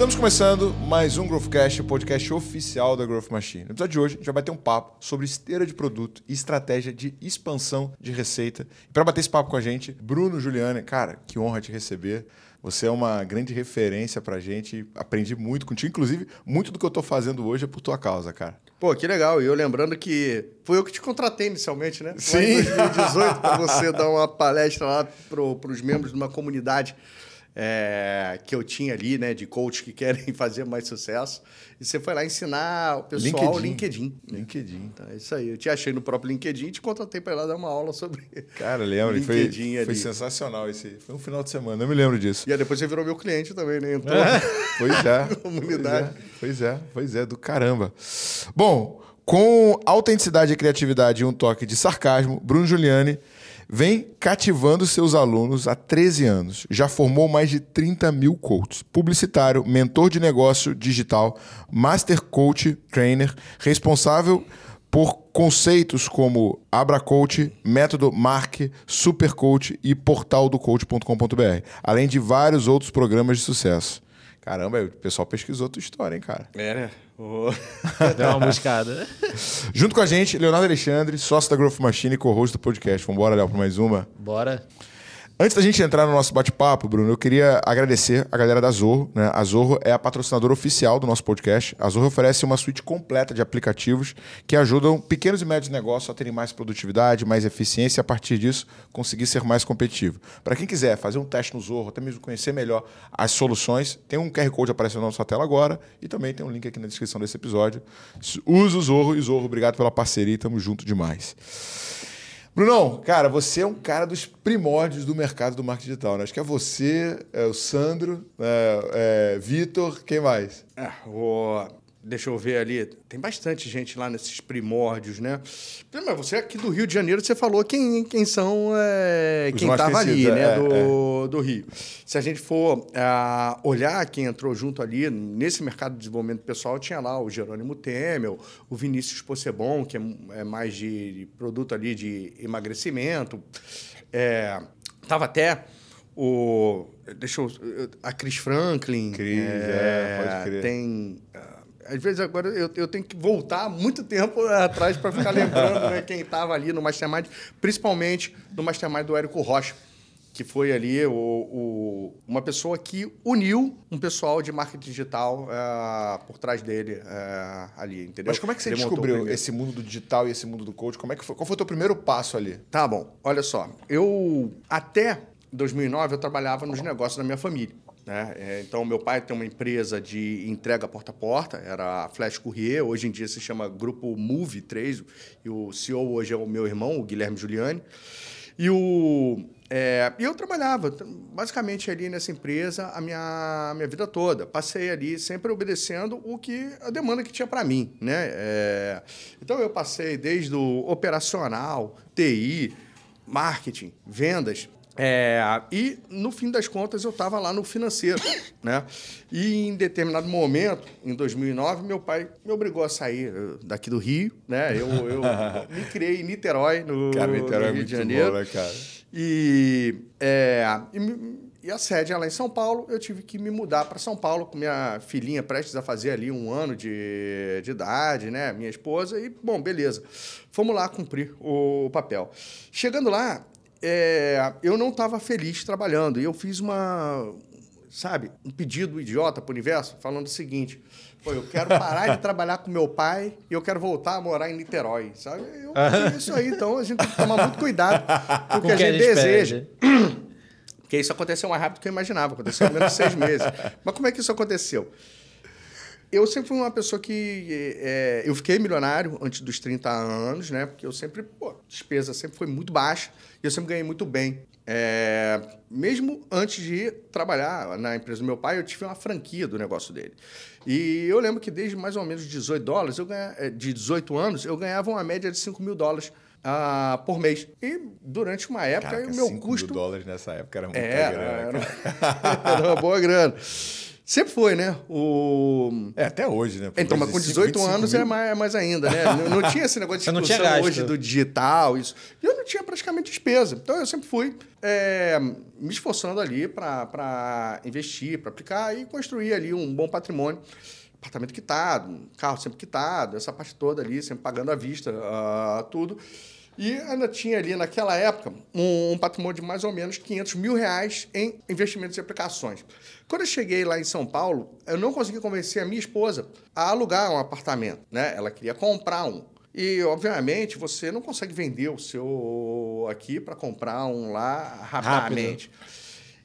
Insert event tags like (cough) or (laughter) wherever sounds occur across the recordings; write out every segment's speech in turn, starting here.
Estamos começando mais um Growthcast, o podcast oficial da Growth Machine. No episódio de hoje, a gente vai bater um papo sobre esteira de produto e estratégia de expansão de receita. E para bater esse papo com a gente, Bruno Juliane, cara, que honra te receber. Você é uma grande referência pra gente. Aprendi muito contigo. Inclusive, muito do que eu tô fazendo hoje é por tua causa, cara. Pô, que legal. E eu lembrando que foi eu que te contratei inicialmente, né? Sim. Lá em 2018, para você (laughs) dar uma palestra lá para os membros de uma comunidade é, que eu tinha ali, né? De coach que (laughs) querem fazer mais sucesso. E você foi lá ensinar o pessoal LinkedIn. LinkedIn. LinkedIn. Então, é isso aí. Eu te achei no próprio LinkedIn e te contratei para ir lá dar uma aula sobre Cara, lembra? Foi, LinkedIn foi ali. sensacional esse. Foi um final de semana, eu me lembro disso. E aí depois você virou meu cliente também, né? Entrou. (laughs) Pois é. Comunidade. Pois é, pois é, do caramba. Bom, com autenticidade e criatividade e um toque de sarcasmo, Bruno Giuliani vem cativando seus alunos há 13 anos. Já formou mais de 30 mil coaches. Publicitário, mentor de negócio digital, master coach, trainer, responsável por conceitos como Abra Coach, Método Mark, Super Coach e portal do coach.com.br, além de vários outros programas de sucesso. Caramba, o pessoal pesquisou tua história, hein, cara? É, né? Ô. Deu uma buscada. (laughs) Junto com a gente, Leonardo Alexandre, sócio da Growth Machine e co-host do podcast. Vambora, Léo, para mais uma. Bora. Antes da gente entrar no nosso bate-papo, Bruno, eu queria agradecer a galera da Zorro. Né? A Zorro é a patrocinadora oficial do nosso podcast. A Zorro oferece uma suite completa de aplicativos que ajudam pequenos e médios negócios a terem mais produtividade, mais eficiência e, a partir disso, conseguir ser mais competitivo. Para quem quiser fazer um teste no Zorro, até mesmo conhecer melhor as soluções, tem um QR Code aparecendo na nossa tela agora e também tem um link aqui na descrição desse episódio. Usa o Zorro e Zorro, obrigado pela parceria e tamo junto demais. Brunão, cara, você é um cara dos primórdios do mercado do marketing digital, né? Acho que é você, é o Sandro, é, é, Vitor, quem mais? É, o- Deixa eu ver ali. Tem bastante gente lá nesses primórdios, né? Mas você aqui do Rio de Janeiro, você falou quem, quem são é, quem estava ali, né? é, do, do Rio. Se a gente for ah, olhar quem entrou junto ali, nesse mercado de desenvolvimento pessoal, tinha lá o Jerônimo Temel, o Vinícius Possebon, que é, é mais de, de produto ali de emagrecimento. É, tava até o. Deixa eu. A Chris Franklin. Cris, é, pode crer. Tem. ah, Às vezes agora eu, eu tenho que voltar muito tempo atrás para ficar lembrando né, quem estava ali no Mastermind, principalmente no Mastermind do Érico Rocha, que foi ali o, o- uma pessoa que uniu um pessoal de marketing digital ah, por trás dele ah, ali, entendeu? Mas como é que você descobriu esse mundo do digital e esse mundo do coach? Como é que foi? Qual foi o teu primeiro passo ali? Tá bom, olha só. Eu, até 2009, eu trabalhava nos negócios da minha família. Né? É, Então, meu pai tem uma empresa de entrega porta a porta, era a Flash Courier, hoje em dia se chama Grupo Move 3, e o CEO hoje é o meu irmão, o Guilherme Giuliani. E, o, é, eu trabalhava basicamente ali nessa empresa a minha, a minha vida toda. Passei ali sempre obedecendo o que a demanda que tinha para mim. Né? É, então eu passei desde o operacional, TI, marketing, vendas. É, e no fim das contas eu estava lá no financeiro, (coughs) né? E em determinado momento, em 2009, meu pai me obrigou a sair eh, daqui do Rio, né? Eu, eu (laughs) me criei em Niterói, no, Cara, Niterói no é Rio muito de Janeiro. bom, né, cara? E, é, e, e a sede é lá em São Paulo, eu tive que me mudar para São Paulo com minha filhinha prestes a fazer ali um ano de, de idade, né? Minha esposa, e, bom, beleza. Fomos lá cumprir o papel. Chegando lá, é, eu não estava feliz trabalhando, e eu fiz uma, sabe, um pedido idiota para o universo, falando o seguinte. Pô, eu quero parar de trabalhar com meu pai e eu quero voltar a morar em Niterói, sabe? Eu, é isso aí, então a gente tem que tomar muito cuidado com o que a gente deseja. pede. Porque isso aconteceu mais rápido do que eu imaginava. Aconteceu em menos de seis meses. Mas como é que isso aconteceu? Eu sempre fui uma pessoa que... é, eu fiquei milionário antes dos 30 anos, né? Porque eu sempre... Pô, despesa sempre foi muito baixa e eu sempre ganhei muito bem. É, mesmo antes de ir trabalhar na empresa do meu pai, eu tive uma franquia do negócio dele. E eu lembro que desde mais ou menos 18 dólares, eu ganha, eh, de 18 anos, eu ganhava uma média de 5 mil dólares ah, por mês. E durante uma época, Caraca, o meu 5 custo... mil dólares nessa época era muita Era, grana. era, (laughs) era uma boa grana. Sempre foi, né? O... É, até hoje, né? Então, mas com 18 anos é mais, é mais ainda, né? Não, não tinha esse negócio de Você não tinha discussão hoje do digital, isso. E eu não tinha praticamente despesa. Então, eu sempre fui é, me esforçando ali para investir, para aplicar e construir ali um bom patrimônio. Apartamento quitado, carro sempre quitado, essa parte toda ali, sempre pagando à vista, ah, tudo. E ainda tinha ali, naquela época, um, um patrimônio de mais ou menos 500 mil reais em investimentos e aplicações. Quando eu cheguei lá em São Paulo, eu não consegui convencer a minha esposa a alugar um apartamento. Né? Ela queria comprar um. E, obviamente, você não consegue vender o seu aqui para comprar um lá rapidamente.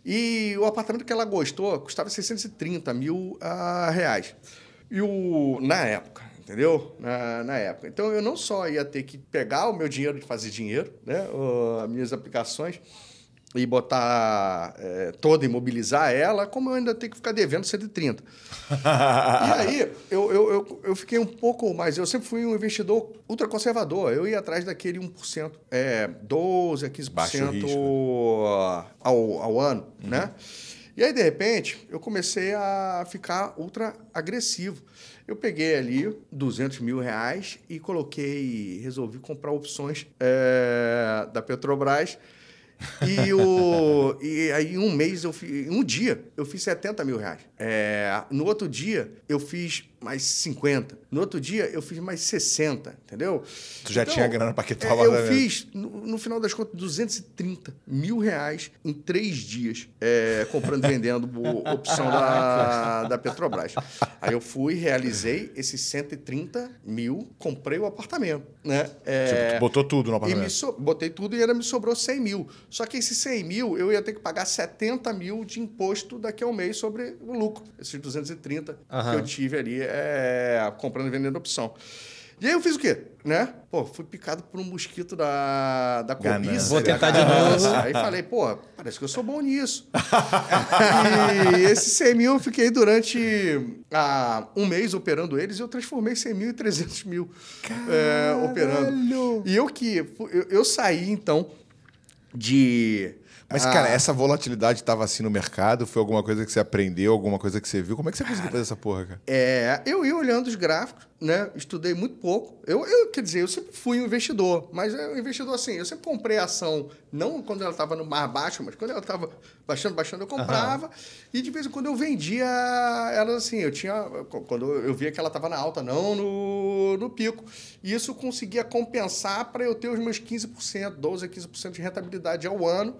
E o apartamento que ela gostou custava 630 mil ah, reais. E o, na época, entendeu? Na, na época. Então eu não só ia ter que pegar o meu dinheiro de fazer dinheiro, né? as minhas aplicações, e botar é, toda, imobilizar ela, como eu ainda tenho que ficar devendo 130. e (laughs) aí, eu, eu, eu, eu fiquei um pouco mais. Eu sempre fui um investidor ultraconservador. Eu ia atrás daquele 1%, é, 12% a 15% Baixo risco. ao, ao ano, né? E aí, de repente, eu comecei a ficar ultra agressivo. Eu peguei ali 200 mil reais e coloquei, resolvi comprar opções é, da Petrobras. E, o, e aí, em um mês, eu fiz, em um dia, eu fiz 70 mil reais. É, no outro dia, eu fiz mais 50. No outro dia, eu fiz mais 60, entendeu? Tu já tinha grana pra quitar o é, Eu apartamento. fiz, no, no final das contas, 230 mil reais em três dias, é, comprando e vendendo opção da, da Petrobras. Aí eu fui, realizei esses 130 mil, comprei o apartamento, né? É, Tipo, tu botou tudo no e me apartamento. so- botei tudo e ainda me sobrou 100 mil. Só que esses 100 mil eu ia ter que pagar 70 mil de imposto daqui a um mês sobre o lucro. Esses 230 que Aham. eu tive ali é, comprando e vendendo opção. E aí eu fiz o quê? Né? Pô, fui picado por um mosquito da, da cobiça. Vou tentar de novo. Aí falei, pô, parece que eu sou bom nisso. (laughs) e esses 100 mil eu fiquei durante ah, um mês operando eles e eu transformei 100 mil em 300 mil é, operando. E eu que... Eu, eu saí, então, de... Mas, ah, cara, essa volatilidade tava assim no mercado? Foi alguma coisa que você aprendeu, alguma coisa que você viu? Como é que você conseguiu fazer essa porra, cara? É, eu ia olhando os gráficos, né? Estudei muito pouco. Eu, eu, quer dizer, eu sempre fui um investidor, mas é um investidor assim. Eu sempre comprei ação, não quando ela estava no mais baixo, mas quando ela estava baixando, baixando, eu comprava. E de vez em quando eu vendia ela assim. Eu tinha. Quando eu via que ela estava na alta, não no, no pico. E isso conseguia compensar para eu ter os meus 15%, 12% a 15% de rentabilidade ao ano.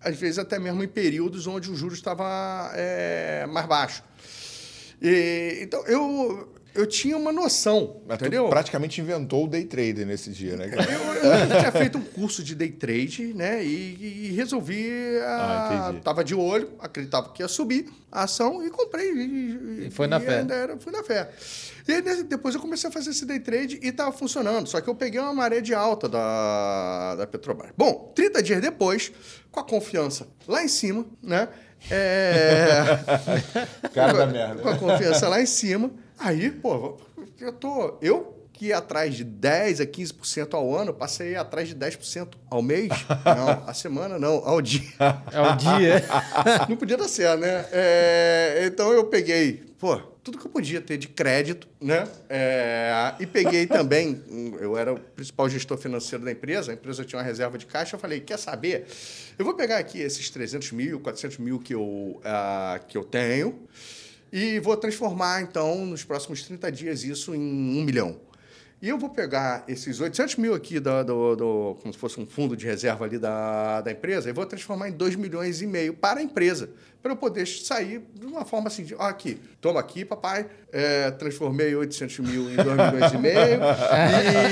Às vezes até mesmo em períodos onde o juros estava é, mais baixo. E, então, eu, eu tinha uma noção, Mas entendeu? tu praticamente inventou o day trader nesse dia, né, cara? Eu, eu tinha feito um curso de day trade, né? E, e resolvi. Ah, ah, entendi. tava de olho, acreditava que ia subir a ação e comprei. E, E foi na fé. ainda Era, fui na fé. E aí, né, depois eu comecei a fazer esse day trade e estava funcionando. Só que eu peguei uma maré de alta da, da Petrobras. Bom, 30 dias depois, com a confiança lá em cima, né? É. (laughs) Cara da a- merda. Com a confiança lá em cima. Aí, pô, eu tô. Eu que ia atrás de 10 a 15% ao ano, passei atrás de 10% ao mês. (laughs) Não, a semana não, ao dia. É o dia. (laughs) Não podia dar certo, né? É, então eu peguei, pô, tudo que eu podia ter de crédito, né? É, e peguei também, eu era o principal gestor financeiro da empresa, a empresa tinha uma reserva de caixa, eu falei, quer saber? Eu vou pegar aqui esses 300 mil, 400 mil que eu, ah, que eu tenho e vou transformar, então, nos próximos 30 dias isso em um milhão. E eu vou pegar esses 800 mil aqui, da- do, do- como se fosse um fundo de reserva ali da, da empresa, e vou transformar em 2 milhões e meio para a empresa, para eu poder sair de uma forma assim, de, ó, aqui, toma aqui, papai, é, transformei 800 mil em 2 milhões e meio,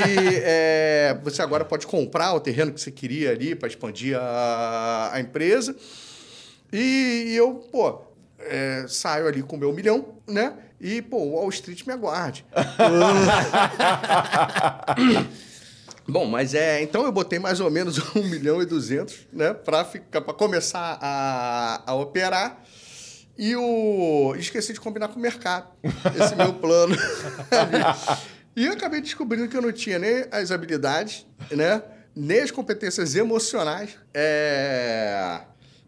e é, você agora pode comprar o terreno que você queria ali para expandir a, a empresa. E, e eu, pô, é, saio ali com o meu milhão, né? E, pô, o Wall Street me aguarde. (laughs) (laughs) Bom, mas é. Então eu botei mais ou menos 1 (laughs) milhão e 200, né? Para ficar, para começar a, a operar. E o. Esqueci de combinar com o mercado. Esse meu plano. e eu acabei descobrindo que eu não tinha nem as habilidades, né? Nem as competências emocionais. É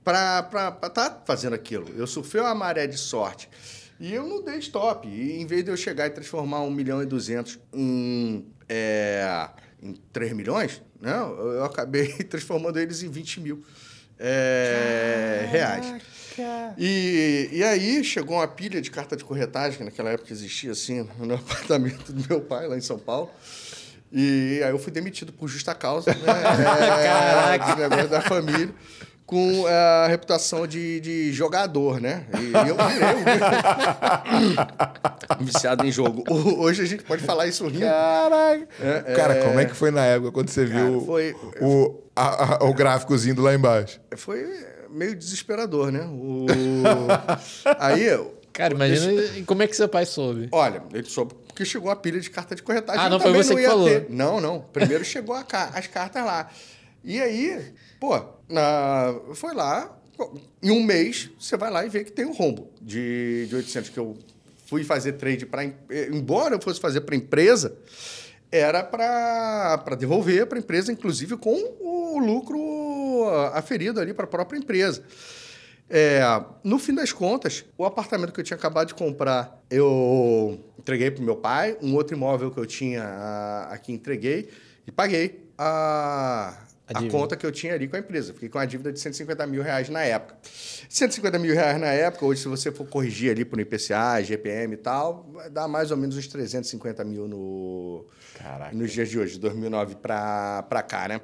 para estar fazendo aquilo. Eu surfei uma maré de sorte. E eu não dei stop. E em vez de eu chegar e transformar 1 milhão e 200 em, é, em 3 milhões, né? eu acabei (laughs) transformando eles em 20 mil é, reais. E, e aí chegou uma pilha de carta de corretagem, que naquela época existia assim, (laughs) no apartamento do meu pai, lá em São Paulo. E aí eu fui demitido por justa causa, né? (laughs) É, Caraca! negócio da família com a reputação de, de jogador, né? E eu (laughs) virei um (laughs) viciado em jogo. Hoje a gente pode falar isso rindo. Caraca! É, cara, é... como é que foi na época quando você cara, viu foi... o, a, a, o gráficozinho lá embaixo? Foi meio desesperador, né? O... (laughs) Aí... Cara, imagina Deixa... como é que seu pai soube. Olha, ele soube porque chegou a pilha de carta de corretagem. Ah, não foi você não que falou. Ter. Não, não. Primeiro chegou a, as cartas lá. E aí, pô, na, foi lá, em um mês, você vai lá e vê que tem um rombo de, de 800 que eu fui fazer trade para... Embora eu fosse fazer para empresa, era para devolver para a empresa, inclusive com o lucro aferido ali para a própria empresa. É, no fim das contas, o apartamento que eu tinha acabado de comprar, eu entreguei para meu pai. Um outro imóvel que eu tinha aqui, entreguei e paguei a, a, a conta que eu tinha ali com a empresa. Fiquei com uma dívida de 150 mil reais na época. 150 mil reais na época, hoje, se você for corrigir ali por IPCA, GPM e tal, vai dar mais ou menos uns 350 mil no, nos dias de hoje, 2009 para cá, né?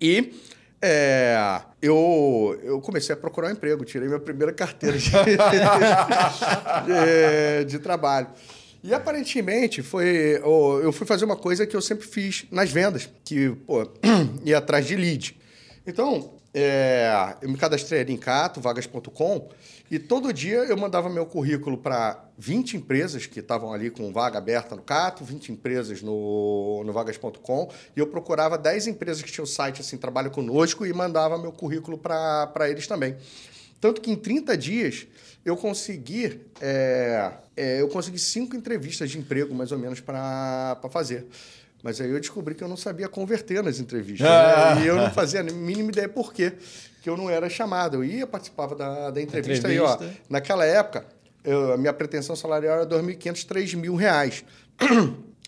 E é, eu, eu comecei a procurar um emprego, tirei minha primeira carteira de, (laughs) de, de trabalho. E aparentemente foi. Eu fui fazer uma coisa que eu sempre fiz nas vendas, que, pô, (clears throat) ia atrás de lead. Então, é, eu me cadastrei ali em Cato, vagas.com, e todo dia eu mandava meu currículo para 20 empresas que estavam ali com vaga aberta no Cato, 20 empresas no, no vagas.com, e eu procurava 10 empresas que tinham site assim, trabalho conosco, e mandava meu currículo para eles também. Tanto que em 30 dias eu consegui, é, é, eu consegui cinco entrevistas de emprego, mais ou menos, para fazer. Mas aí eu descobri que eu não sabia converter nas entrevistas. Ah. Né? E eu não fazia a mínima ideia por quê, que eu não era chamado. Eu ia, participava da, da entrevista, entrevista. aí, ó. Naquela época, eu, a minha pretensão salarial era R$ 2.500, R$ mil reais.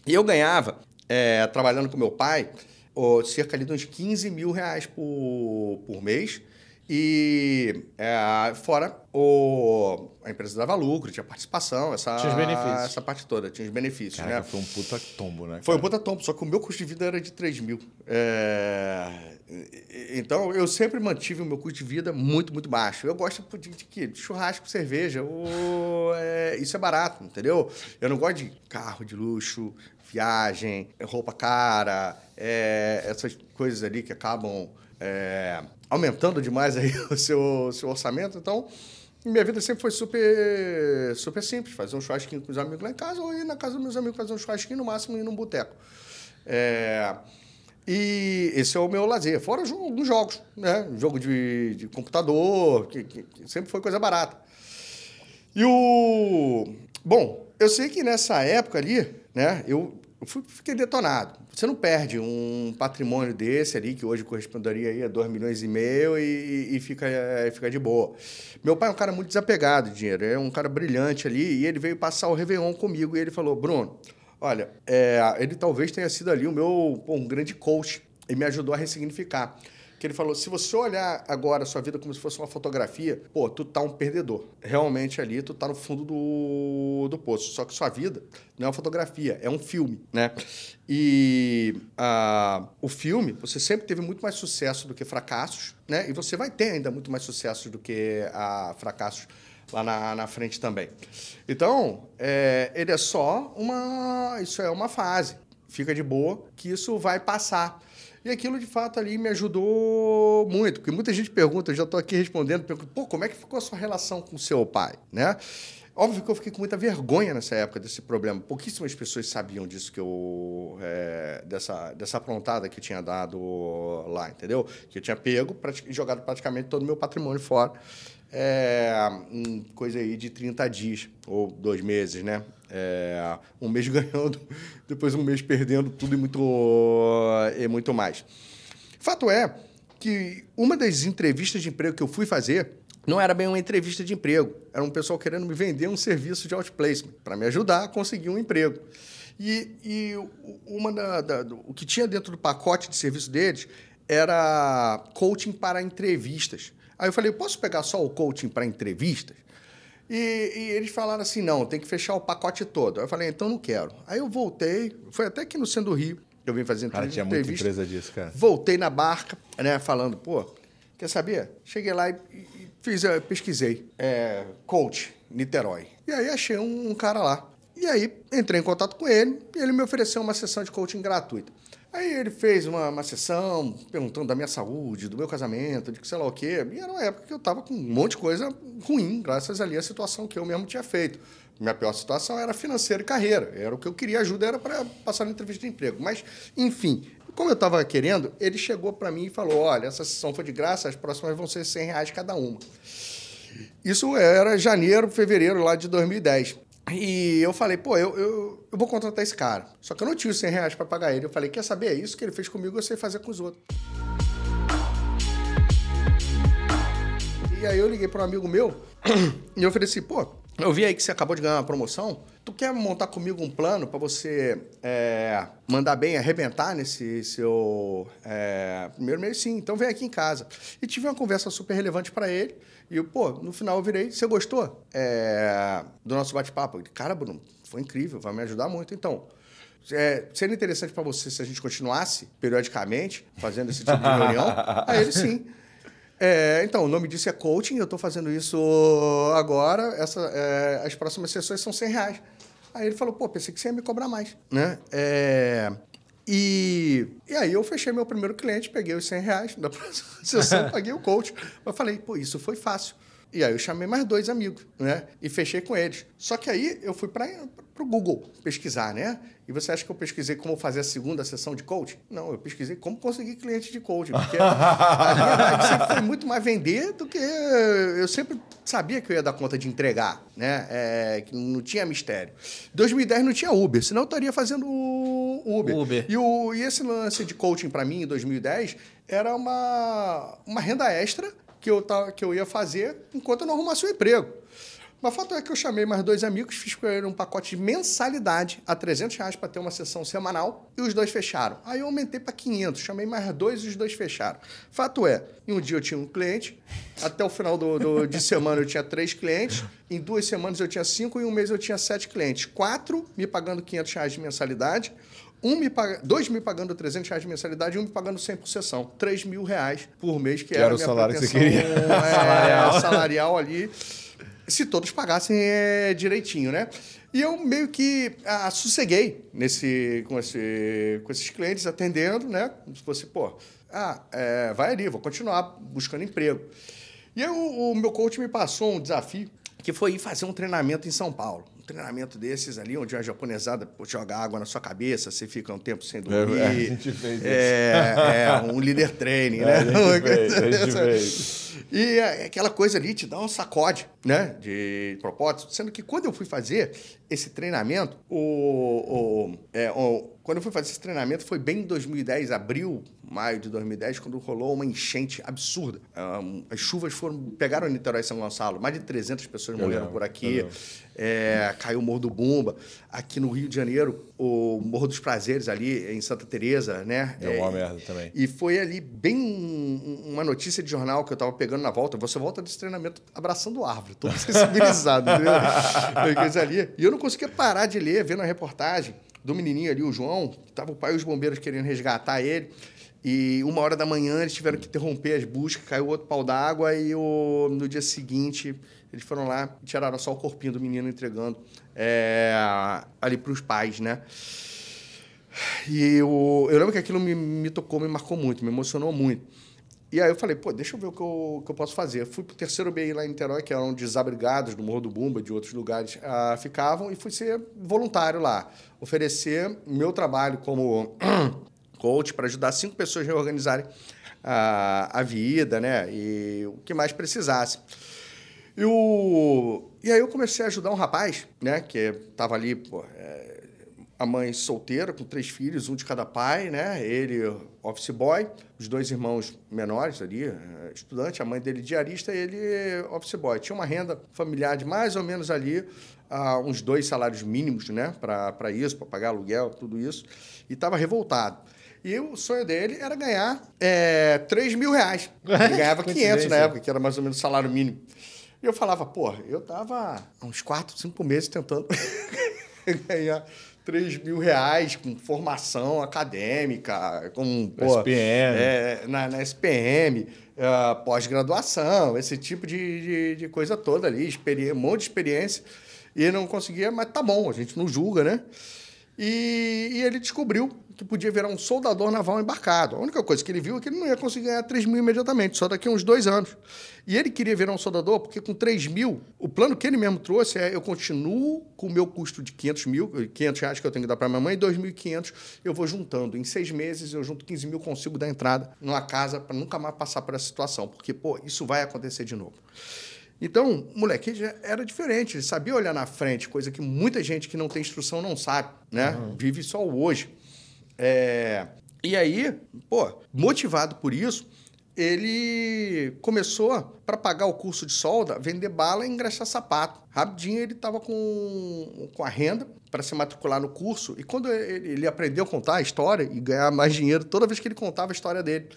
E eu ganhava, é, trabalhando com meu pai, ó, cerca de uns 15 mil reais por, por mês. E é, fora o, a empresa dava lucro, tinha participação, essa, tinha os benefícios. essa parte toda, tinha os benefícios. Caraca, né? Foi um puta tombo, né? Cara? Foi um puta tombo, só que o meu custo de vida era de 3 mil. É, então eu sempre mantive o meu custo de vida muito, muito baixo. Eu gosto de, de, de, de churrasco, cerveja, o, é, isso é barato, entendeu? Eu não gosto de carro de luxo, viagem, roupa cara, é, essas coisas ali que acabam. É, aumentando demais aí (laughs) o seu, seu orçamento. Então, minha vida sempre foi super, super simples. Fazer um churrasquinho com os amigos lá em casa ou ir na casa dos meus amigos fazer um churrasquinho, no máximo ir num boteco. É, e esse é o meu lazer. Fora alguns jogos, né? Jogo de, de computador, que, que, que sempre foi coisa barata. E o... Bom, eu sei que nessa época ali, né? Eu fui, fiquei detonado. Você não perde um patrimônio desse ali, que hoje corresponderia aí a 2 milhões e meio, e, e fica, é, fica de boa. Meu pai é um cara muito desapegado de dinheiro, é um cara brilhante ali, e ele veio passar o Réveillon comigo, e ele falou, Bruno, olha, é, ele talvez tenha sido ali o meu pô, um grande coach, e me ajudou a ressignificar que ele falou: se você olhar agora a sua vida como se fosse uma fotografia, pô, tu tá um perdedor. Realmente ali tu tá no fundo do, do poço. Só que sua vida não é uma fotografia, é um filme, né? E uh, o filme, você sempre teve muito mais sucesso do que fracassos, né? E você vai ter ainda muito mais sucesso do que uh, fracassos lá na, na frente também. Então, é, ele é só uma. Isso é uma fase. Fica de boa, que isso vai passar. E aquilo, de fato, ali me ajudou muito. Porque muita gente pergunta, eu já estou aqui respondendo, pergunta, pô, como é que ficou a sua relação com seu pai? Né? Óbvio que eu fiquei com muita vergonha nessa época desse problema. Pouquíssimas pessoas sabiam disso que eu. É, dessa, dessa aprontada que eu tinha dado lá, entendeu? Que eu tinha pego e jogado praticamente todo o meu patrimônio fora. É, coisa aí de 30 dias, ou dois meses, né? É, um mês (laughs) ganhando, depois um mês perdendo tudo e muito, e muito mais. Fato é que uma das entrevistas de emprego que eu fui fazer não era bem uma entrevista de emprego. Era um pessoal querendo me vender um serviço de outplacement para me ajudar a conseguir um emprego. E, e uma da, da, o que tinha dentro do pacote de serviço deles era coaching para entrevistas. Aí eu falei, posso pegar só o coaching para entrevistas? E, e, eles falaram assim, não, tem que fechar o pacote todo. Aí eu falei, então não quero. Aí eu voltei, foi até aqui no Centro do Rio, eu vim fazendo cara, tinha muita empresa disso, cara. Voltei na barca, né, falando, pô, quer saber? Cheguei lá e, e fiz, pesquisei, é, coach, Niterói. E aí achei um, um cara lá. E aí entrei em contato com ele e ele me ofereceu uma sessão de coaching gratuita. Aí ele fez uma, uma sessão perguntando da minha saúde, do meu casamento, de que sei lá o quê. E era uma época que eu estava com um monte de coisa ruim, graças ali à situação que eu mesmo tinha feito. Minha pior situação era financeira e carreira. Era o que eu queria ajuda, era para passar na entrevista de emprego. Mas, enfim, como eu estava querendo, ele chegou para mim e falou: olha, essa sessão foi de graça, as próximas vão ser 100 reais cada uma. Isso era janeiro, fevereiro lá de 2010. E eu falei, pô, eu, eu, eu vou contratar esse cara. Só que eu não tinha os 100 reais para pagar ele. Eu falei, quer saber? É isso que ele fez comigo, eu sei fazer com os outros. E aí eu liguei para um amigo meu (clears throat) e eu ofereci, pô, eu vi aí que você acabou de ganhar uma promoção. Tu quer montar comigo um plano para você é, mandar bem, arrebentar nesse seu é, primeiro mês? Sim, então vem aqui em casa. E tive uma conversa super relevante para ele. E, pô, no final eu virei, você gostou é, do nosso bate-papo? Cara, Bruno, foi incrível, vai me ajudar muito. Então, é, seria interessante para você se a gente continuasse periodicamente fazendo esse tipo de reunião? (laughs) Aí ele sim. É, então, o nome disso é coaching, eu estou fazendo isso agora, essa, é, as próximas sessões são 100 reais. Aí ele falou, pô, pensei que você ia me cobrar mais, né? É, e, e aí eu fechei meu primeiro cliente, peguei os 100 reais da próxima (laughs) sessão, (laughs) paguei o coach. Eu falei, pô, isso foi fácil. E aí eu chamei mais dois amigos, né? E fechei com eles. Só que aí eu fui para o Google pesquisar, né? E você acha que eu pesquisei como fazer a segunda sessão de coaching? Não, eu pesquisei como conseguir cliente de coaching. Porque (laughs) a minha sempre foi muito mais vender do que... Eu sempre sabia que eu ia dar conta de entregar, né? É, que não tinha mistério. 2010 não tinha Uber, senão eu estaria fazendo Uber. Uber. E, o, e esse lance de coaching para mim em 2010 era uma, uma renda extra que eu, tava, que eu ia fazer enquanto eu não arrumasse um emprego. Mas o fato é que eu chamei mais dois amigos, fiz com um pacote de mensalidade a 300 reais para ter uma sessão semanal e os dois fecharam. Aí eu aumentei para 500, chamei mais dois e os dois fecharam. Fato é, em um dia eu tinha um cliente, até o final do, do, de semana eu tinha três clientes, em duas semanas eu tinha cinco e em um mês eu tinha sete clientes. Quatro me pagando 500 reais de mensalidade, um me paga, dois me pagando 300 reais de mensalidade e um me pagando 100 por sessão. 3 mil reais por mês, que, que era, era o salário que você queria. É, (laughs) salarial. salarial ali se todos pagassem é, direitinho, né? E eu meio que ah, sosseguei nesse, com, esse, com esses clientes atendendo, né? Como se fosse, pô, ah, é, vai ali, vou continuar buscando emprego. E o meu coach me passou um desafio que foi ir fazer um treinamento em São Paulo treinamento desses ali, onde a japonesada joga água na sua cabeça, você fica um tempo sem dormir. É, é a gente fez é, é, um líder training, né? É, fez. E aquela coisa ali te dá um sacode, né? De propósito. Sendo que quando eu fui fazer esse treinamento, o, o, é, o quando eu fui fazer esse treinamento foi bem em 2010, abril, maio de 2010, quando rolou uma enchente absurda. Um, as chuvas foram pegaram Niterói e São Gonçalo, mais de 300 pessoas morreram por aqui. É, caiu o Morro do Bumba. Aqui no Rio de Janeiro, o Morro dos Prazeres ali em Santa Teresa, né? Deu uma é, merda também. E foi ali bem uma notícia de jornal que eu estava pegando na volta. Você volta desse treinamento abraçando árvore, todo (laughs) sensibilizado, entendeu? ali. E eu não conseguia parar de ler, vendo a reportagem do menininho ali, o João, que tava o pai e os bombeiros querendo resgatar ele. E uma hora da manhã eles tiveram que interromper as buscas, caiu outro pau d'água e o, no dia seguinte eles foram lá e tiraram só o corpinho do menino entregando é, ali para os pais, né? E eu, eu lembro que aquilo me, me tocou, me marcou muito, me emocionou muito. E aí eu falei, pô, deixa eu ver o que eu, que eu posso fazer. Fui pro terceiro BI lá em Niterói, que eram desabrigados do Morro do Bumba, de outros lugares, uh, ficavam, e fui ser voluntário lá. Oferecer meu trabalho como (clears throat) coach para ajudar cinco pessoas a reorganizarem a, a vida, né? E o que mais precisasse. E, o... e aí eu comecei a ajudar um rapaz, né? Que estava ali, pô, é a mãe solteira, com três filhos, um de cada pai, né? Ele, office boy, os dois irmãos menores ali, eh, estudante, a mãe dele diarista e ele office boy. Tinha uma renda familiar de mais ou menos ali, uh, uns dois salários mínimos, né? Para isso, para pagar aluguel, tudo isso. E estava revoltado. E o sonho dele era ganhar é, 3 mil reais. Ele ganhava (laughs) 500 na época, que era mais ou menos o salário mínimo. E eu falava, porra, eu tava há uns 4, 5 meses tentando (laughs) ganhar 3 mil reais com formação acadêmica, com pô, SPM. É, na, na SPM, uh, é, pós-graduação, esse tipo de, de, de, coisa toda ali, um monte de experiência. E não conseguia, mas tá bom, a gente não julga, né? E, e ele descobriu que podia virar um soldador naval embarcado. A única coisa que ele viu é que ele não ia conseguir ganhar 3 mil imediatamente, só daqui a uns dois anos. E ele queria virar um soldador porque com 3 mil, o plano que ele mesmo trouxe é eu continuo com o meu custo de 500 mil, 500 reais que eu tenho que dar para minha mãe, e 2.500 eu vou juntando. Em seis meses eu junto 15 mil, consigo dar entrada numa casa para nunca mais passar por essa situação, porque, pô, isso vai acontecer de novo. Então, moleque já era diferente, ele sabia olhar na frente, coisa que muita gente que não tem instrução não sabe, né? Uhum. Vive só o hoje. É... E aí, pô, motivado por isso, ele começou, para pagar o curso de solda, vender bala e engraxar sapato. Rapidinho ele estava com, com a renda para se matricular no curso. E quando ele, ele aprendeu a contar a história e ganhar mais dinheiro toda vez que ele contava a história dele.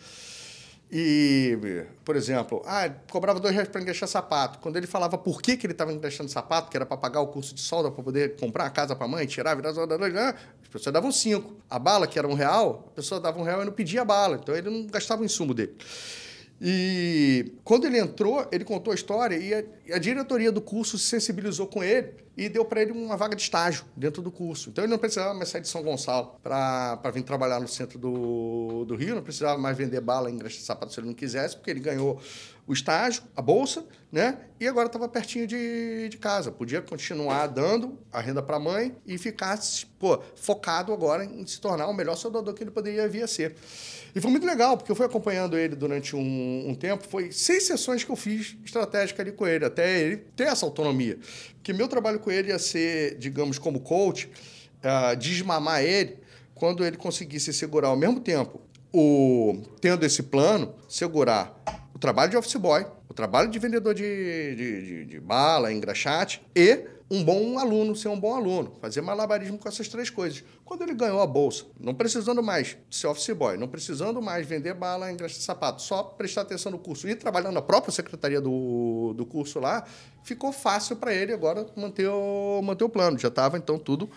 E, por exemplo, ah, cobrava dois reais para engraxar sapato. Quando ele falava por que, que ele estava engraxando sapato, que era para pagar o curso de solda, para poder comprar a casa para a mãe, tirar, virar, as pessoas davam cinco. A bala, que era um real, a pessoa dava um real e não pedia a bala. Então ele não gastava o insumo dele. E quando ele entrou, ele contou a história e a, a diretoria do curso se sensibilizou com ele e deu para ele uma vaga de estágio dentro do curso. Então ele não precisava mais sair de São Gonçalo para vir trabalhar no centro do, do Rio, não precisava mais vender bala, engraxar sapato se ele não quisesse, porque ele ganhou o estágio, a bolsa, né? E agora estava pertinho de, de casa. Podia continuar dando a renda para a mãe e ficar pô, focado agora em se tornar o melhor soldador que ele poderia vir a ser. E foi muito legal, porque eu fui acompanhando ele durante um, um, tempo. Foi seis sessões que eu fiz estratégica ali com ele, até ele ter essa autonomia. Porque meu trabalho com ele ia ser, digamos, como coach, uh, desmamar ele quando ele conseguisse segurar ao mesmo tempo, o, tendo esse plano, segurar o trabalho de office boy, o trabalho de vendedor de, de, de, de bala, engraxate e um bom aluno, ser um bom aluno, fazer malabarismo com essas três coisas. Quando ele ganhou a bolsa, não precisando mais ser office boy, não precisando mais vender bala, engraxar sapato, só prestar atenção no curso e trabalhar na própria secretaria do, do curso lá, ficou fácil para ele agora manter o, manter o plano. Já estava, então, tudo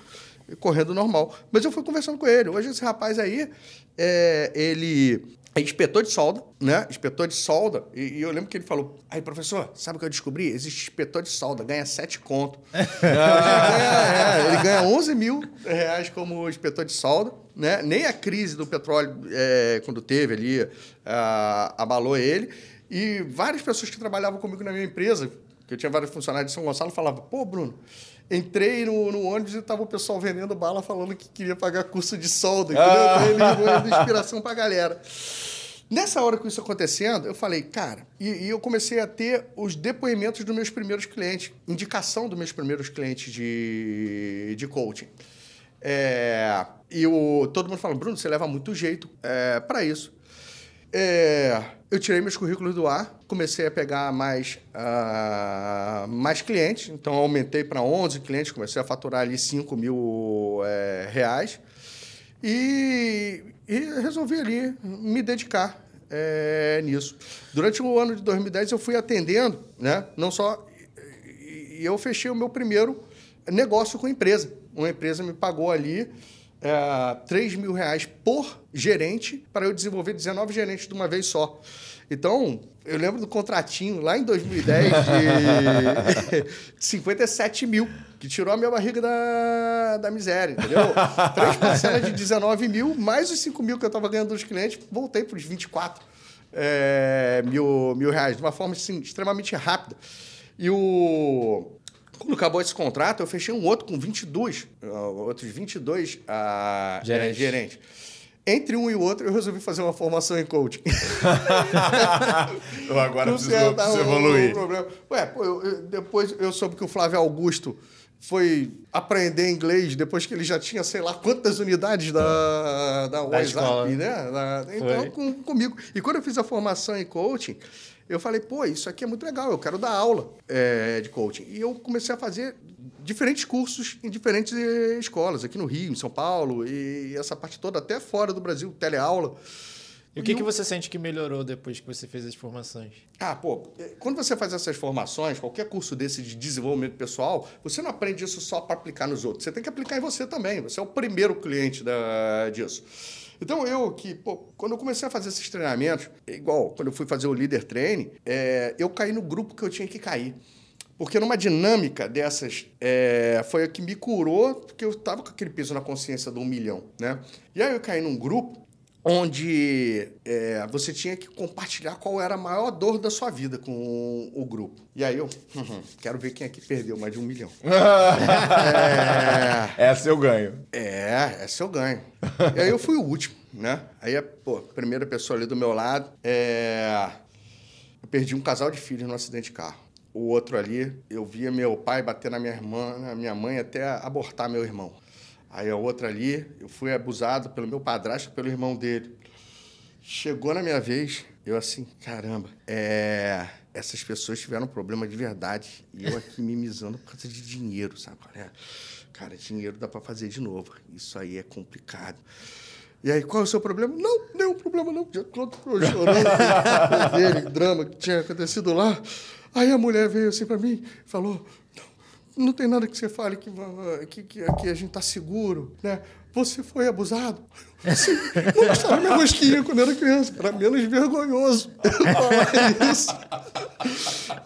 correndo normal. Mas eu fui conversando com ele. Hoje esse rapaz aí, é, ele inspetor de solda, né? Inspetor de solda. E, e, eu lembro que ele falou: aí, professor, sabe o que eu descobri? Existe inspetor de solda, ganha sete conto. ah, (laughs) é, ele ganha 11 mil reais como inspetor de solda. Né? Nem a crise do petróleo, é, quando teve ali, abalou ele. E várias pessoas que trabalhavam comigo na minha empresa, que eu tinha vários funcionários de São Gonçalo, falavam: pô, Bruno, Entrei no, no ônibus e tava o pessoal vendendo bala falando que queria pagar curso de solda, entendeu? Ah. Ele deu inspiração pra galera. Nessa hora que isso acontecendo, eu falei, cara, e, e, eu comecei a ter os depoimentos dos meus primeiros clientes, indicação dos meus primeiros clientes de, de coaching. É, e o, todo mundo fala, Bruno, você leva muito jeito é, para isso. É, eu tirei meus currículos do ar, comecei a pegar mais, uh, mais clientes, então aumentei para 11 clientes, comecei a faturar ali 5 mil é, reais e, e, resolvi ali me dedicar é, nisso. Durante o ano de 2010 eu fui atendendo, né? não só... E eu fechei o meu primeiro negócio com empresa. Uma empresa me pagou ali é, 3 mil reais por gerente para eu desenvolver 19 gerentes de uma vez só. Então, eu lembro do contratinho lá em 2010 de (laughs) 57 mil, que tirou a minha barriga da, da miséria, entendeu? Três parcelas de 19 mil, mais os 5 mil que eu estava ganhando dos clientes, voltei para os 24 é, mil, mil reais, de uma forma assim, extremamente rápida. E o, quando acabou esse contrato, eu fechei um outro com 22, outros 22 uh, gerente. é, gerentes. Entre um e o outro, eu resolvi fazer uma formação em coaching. (laughs) eu agora preciso, preciso evoluir. Um Ué, pô, eu, eu, depois eu soube que o Flávio Augusto foi aprender inglês depois que ele já tinha, sei lá, quantas unidades da, da, da WhatsApp, né? Da, então, com, comigo. E quando eu fiz a formação em coaching, eu falei, pô, isso aqui é muito legal, eu quero dar aula é, de coaching. E eu comecei a fazer diferentes cursos em diferentes escolas, aqui no Rio, em São Paulo, e essa parte toda, até fora do Brasil, teleaula. E o que, que você sente que melhorou depois que você fez as formações? Ah, pô, é, quando você faz essas formações, qualquer curso desse de desenvolvimento pessoal, você não aprende isso só para aplicar nos outros. Você tem que aplicar em você também. Você é o primeiro cliente da, disso. Então, eu que, pô, quando eu comecei a fazer esses treinamentos, igual quando eu fui fazer o líder training, é, eu caí no grupo que eu tinha que cair. Porque numa dinâmica dessas, é, foi a que me curou, porque eu estava com aquele peso na consciência do um milhão, né? E aí eu caí num grupo onde é, você tinha que compartilhar qual era a maior dor da sua vida com o grupo. E aí eu, uhum, quero ver quem aqui perdeu mais de um milhão. (laughs) é, essa eu ganho. É, essa eu ganho. e aí eu fui o último, né? Aí, pô, a primeira pessoa ali do meu lado, é... eu perdi um casal de filhos no acidente de carro. O outro ali, eu via meu pai bater na minha irmã, na minha mãe, até abortar meu irmão. Aí a outra ali, eu fui abusado pelo meu padrasto, pelo irmão dele. Chegou na minha vez, eu assim, caramba, é... essas pessoas tiveram um problema de verdade e eu aqui mimizando por causa de dinheiro, sabe? É? Cara, dinheiro dá para fazer de novo. Isso aí é complicado. E aí, qual é o seu problema? Não, nenhum problema não. Já tô chorando dele, drama que tinha acontecido lá. Aí a mulher veio assim para mim e falou: não tem nada que você fale que, que, que aqui a gente está seguro, né? Você foi abusado? (laughs) Sim, não minha rosquinha quando era criança. Era menos vergonhoso (laughs) falar isso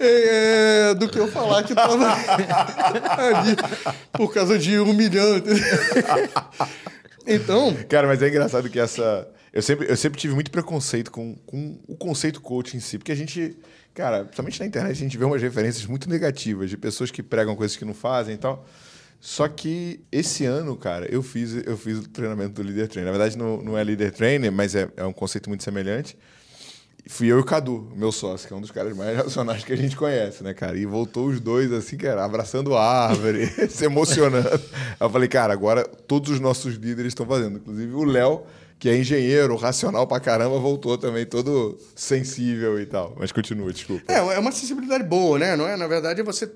é, do que eu falar que estava (laughs) ali por causa de um milhão. Então... Cara, mas é engraçado que essa... Eu sempre, eu sempre tive muito preconceito com, com o conceito coach em si, porque a gente Cara, principalmente na internet a gente vê umas referências muito negativas de pessoas que pregam coisas que não fazem e tal. Só que esse ano, cara, eu fiz, eu fiz o treinamento do Leader Trainer. Na verdade, não, não é Leader Trainer, mas é, é um conceito muito semelhante. Fui eu e o Cadu, meu sócio, que é um dos caras mais (laughs) racionais que a gente conhece, né, cara? E voltou os dois, assim, cara, abraçando a árvore, (laughs) se emocionando. Eu falei, cara, agora todos os nossos líderes estão fazendo. Inclusive o Léo que é engenheiro, racional pra caramba, voltou também todo sensível e tal. Mas continua, desculpa. É, é uma sensibilidade boa, né? Não é? Na verdade, é você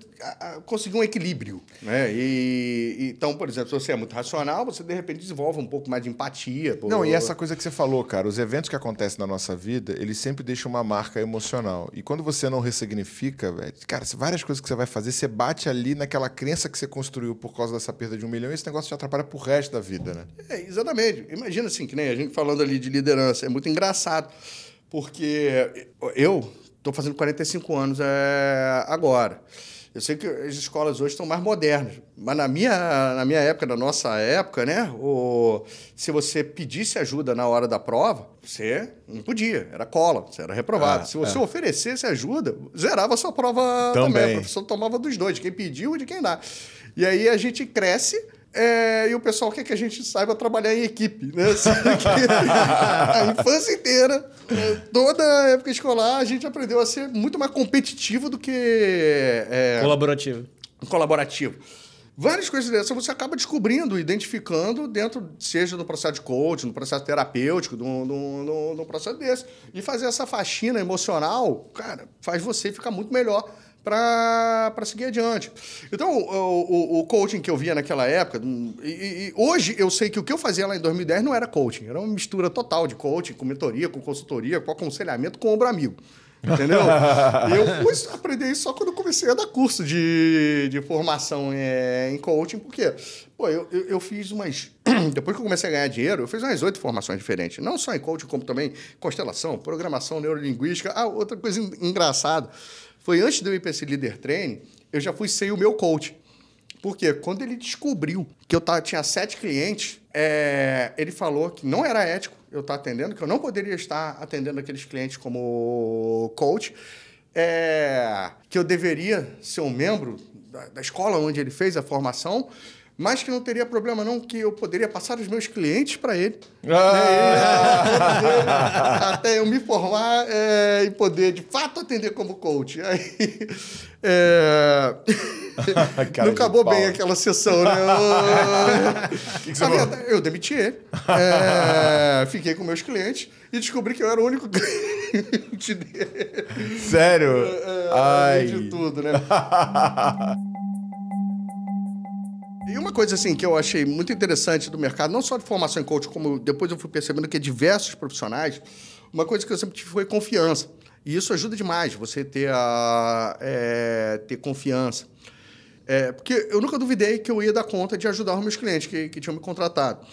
conseguir um equilíbrio. Né? E, e, então, por exemplo, se você é muito racional, você de repente desenvolve um pouco mais de empatia. Por... Não, e essa coisa que você falou, cara, os eventos que acontecem na nossa vida, eles sempre deixam uma marca emocional. E quando você não ressignifica, velho, cara, várias coisas que você vai fazer, você bate ali naquela crença que você construiu por causa dessa perda de um milhão e esse negócio te atrapalha pro resto da vida, né? É, exatamente. Imagina assim, que nem a gente falando ali de liderança, é muito engraçado, porque eu estou fazendo 45 anos é, agora. Eu sei que as escolas hoje estão mais modernas, mas na minha, na minha época, na nossa época, né, o, se você pedisse ajuda na hora da prova, você não podia, era cola, você era reprovado. Ah, se você é. oferecesse ajuda, zerava a sua prova também. também. O professor tomava dos dois, de quem pediu e de quem dá. E aí a gente cresce é, e o pessoal quer que a gente saiba trabalhar em equipe, né? (laughs) a infância inteira, né? toda a época escolar, a gente aprendeu a ser muito mais competitivo do que... É, colaborativo. Colaborativo. Várias coisas dessas você acaba descobrindo, identificando dentro, seja no processo de coaching, no processo terapêutico, no, no, no, no processo desse. E fazer essa faxina emocional, cara, faz você ficar muito melhor para seguir adiante. Então, o, o, o, coaching que eu via naquela época, e, e, hoje eu sei que o que eu fazia lá em 2010 não era coaching, era uma mistura total de coaching, com mentoria, com consultoria, com aconselhamento, com ombro amigo. Entendeu? e (laughs) eu fui aprender isso só quando comecei a dar curso de, de formação é, em coaching, porque pô, eu, eu, eu, fiz umas. (clears throat) Depois que eu comecei a ganhar dinheiro, eu fiz umas oito formações diferentes. Não só em coaching, como também constelação, programação neurolinguística. Ah, outra coisa engraçada. Foi antes para esse líder training, eu já fui ser o meu coach. Porque quando ele descobriu que eu tava, tinha sete clientes, é, ele falou que não era ético eu estar atendendo, que eu não poderia estar atendendo aqueles clientes como coach, é, que eu deveria ser um membro da, da escola onde ele fez a formação, mas que não teria problema não, que eu poderia passar os meus clientes para ele. Ah! É, até eu me formar é, e poder, de fato, atender como coach. Aí, (laughs) é, não acabou bem aquela sessão, né? Eu, (laughs) que falou? verdade, eu demiti ele. É, fiquei com meus clientes e descobri que eu era o único (laughs) cliente dele. Sério? É, Ai. além de tudo, né? E uma coisa assim que eu achei muito interessante do mercado, não só de formação em coach, como depois eu fui percebendo que diversos profissionais, uma coisa que eu sempre tive foi confiança. E isso ajuda demais, você ter, a, é, ter confiança. É, porque eu nunca duvidei que eu ia dar conta de ajudar os meus clientes que, que tinham me contratado.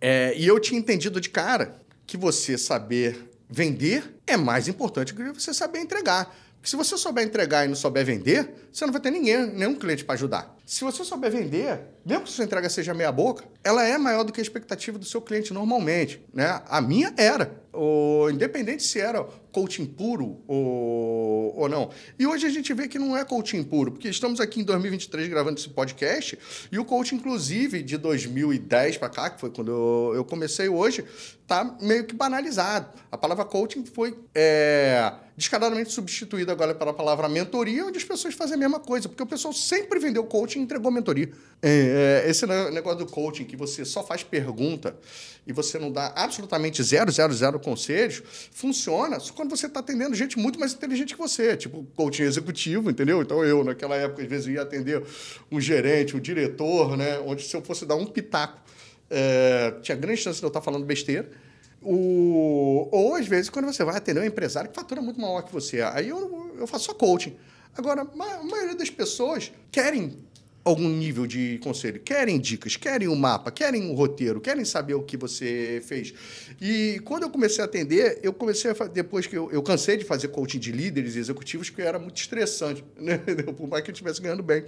É, e eu tinha entendido de cara que você saber vender é mais importante que você saber entregar. Porque se você souber entregar e não souber vender, você não vai ter ninguém, nenhum cliente para ajudar. Se você souber vender, mesmo que sua entrega seja meia boca, ela é maior do que a expectativa do seu cliente normalmente. Né? A minha era. O, independente se era coaching puro ou, ou não. E hoje a gente vê que não é coaching puro, porque estamos aqui em 2023 gravando esse podcast e o coaching, inclusive, de 2010 para cá, que foi quando eu, eu comecei hoje, tá meio que banalizado. A palavra coaching foi é, descaradamente substituída agora pela palavra mentoria, onde as pessoas fazem a mesma coisa, porque o pessoal sempre vendeu coaching e entregou mentoria. É, é, esse ne- negócio do coaching, que você só faz pergunta e você não dá absolutamente zero, zero, zero conselhos, funciona só quando você está atendendo gente muito mais inteligente que você, tipo coaching executivo, entendeu? Então eu, naquela época, às vezes ia atender um gerente, um diretor, né? Onde se eu fosse dar um pitaco, é, tinha grande chance de eu estar falando besteira. O, ou às vezes quando você vai atender um empresário que fatura muito maior que você. Aí eu, eu faço só coaching. Agora, a maioria das pessoas querem algum nível de conselho, querem dicas, querem um mapa, querem um roteiro, querem saber o que você fez. E quando eu comecei a atender, eu comecei a depois que eu, eu cansei de fazer coaching de líderes e executivos, que era muito estressante, (laughs) né? por mais que eu estivesse ganhando bem.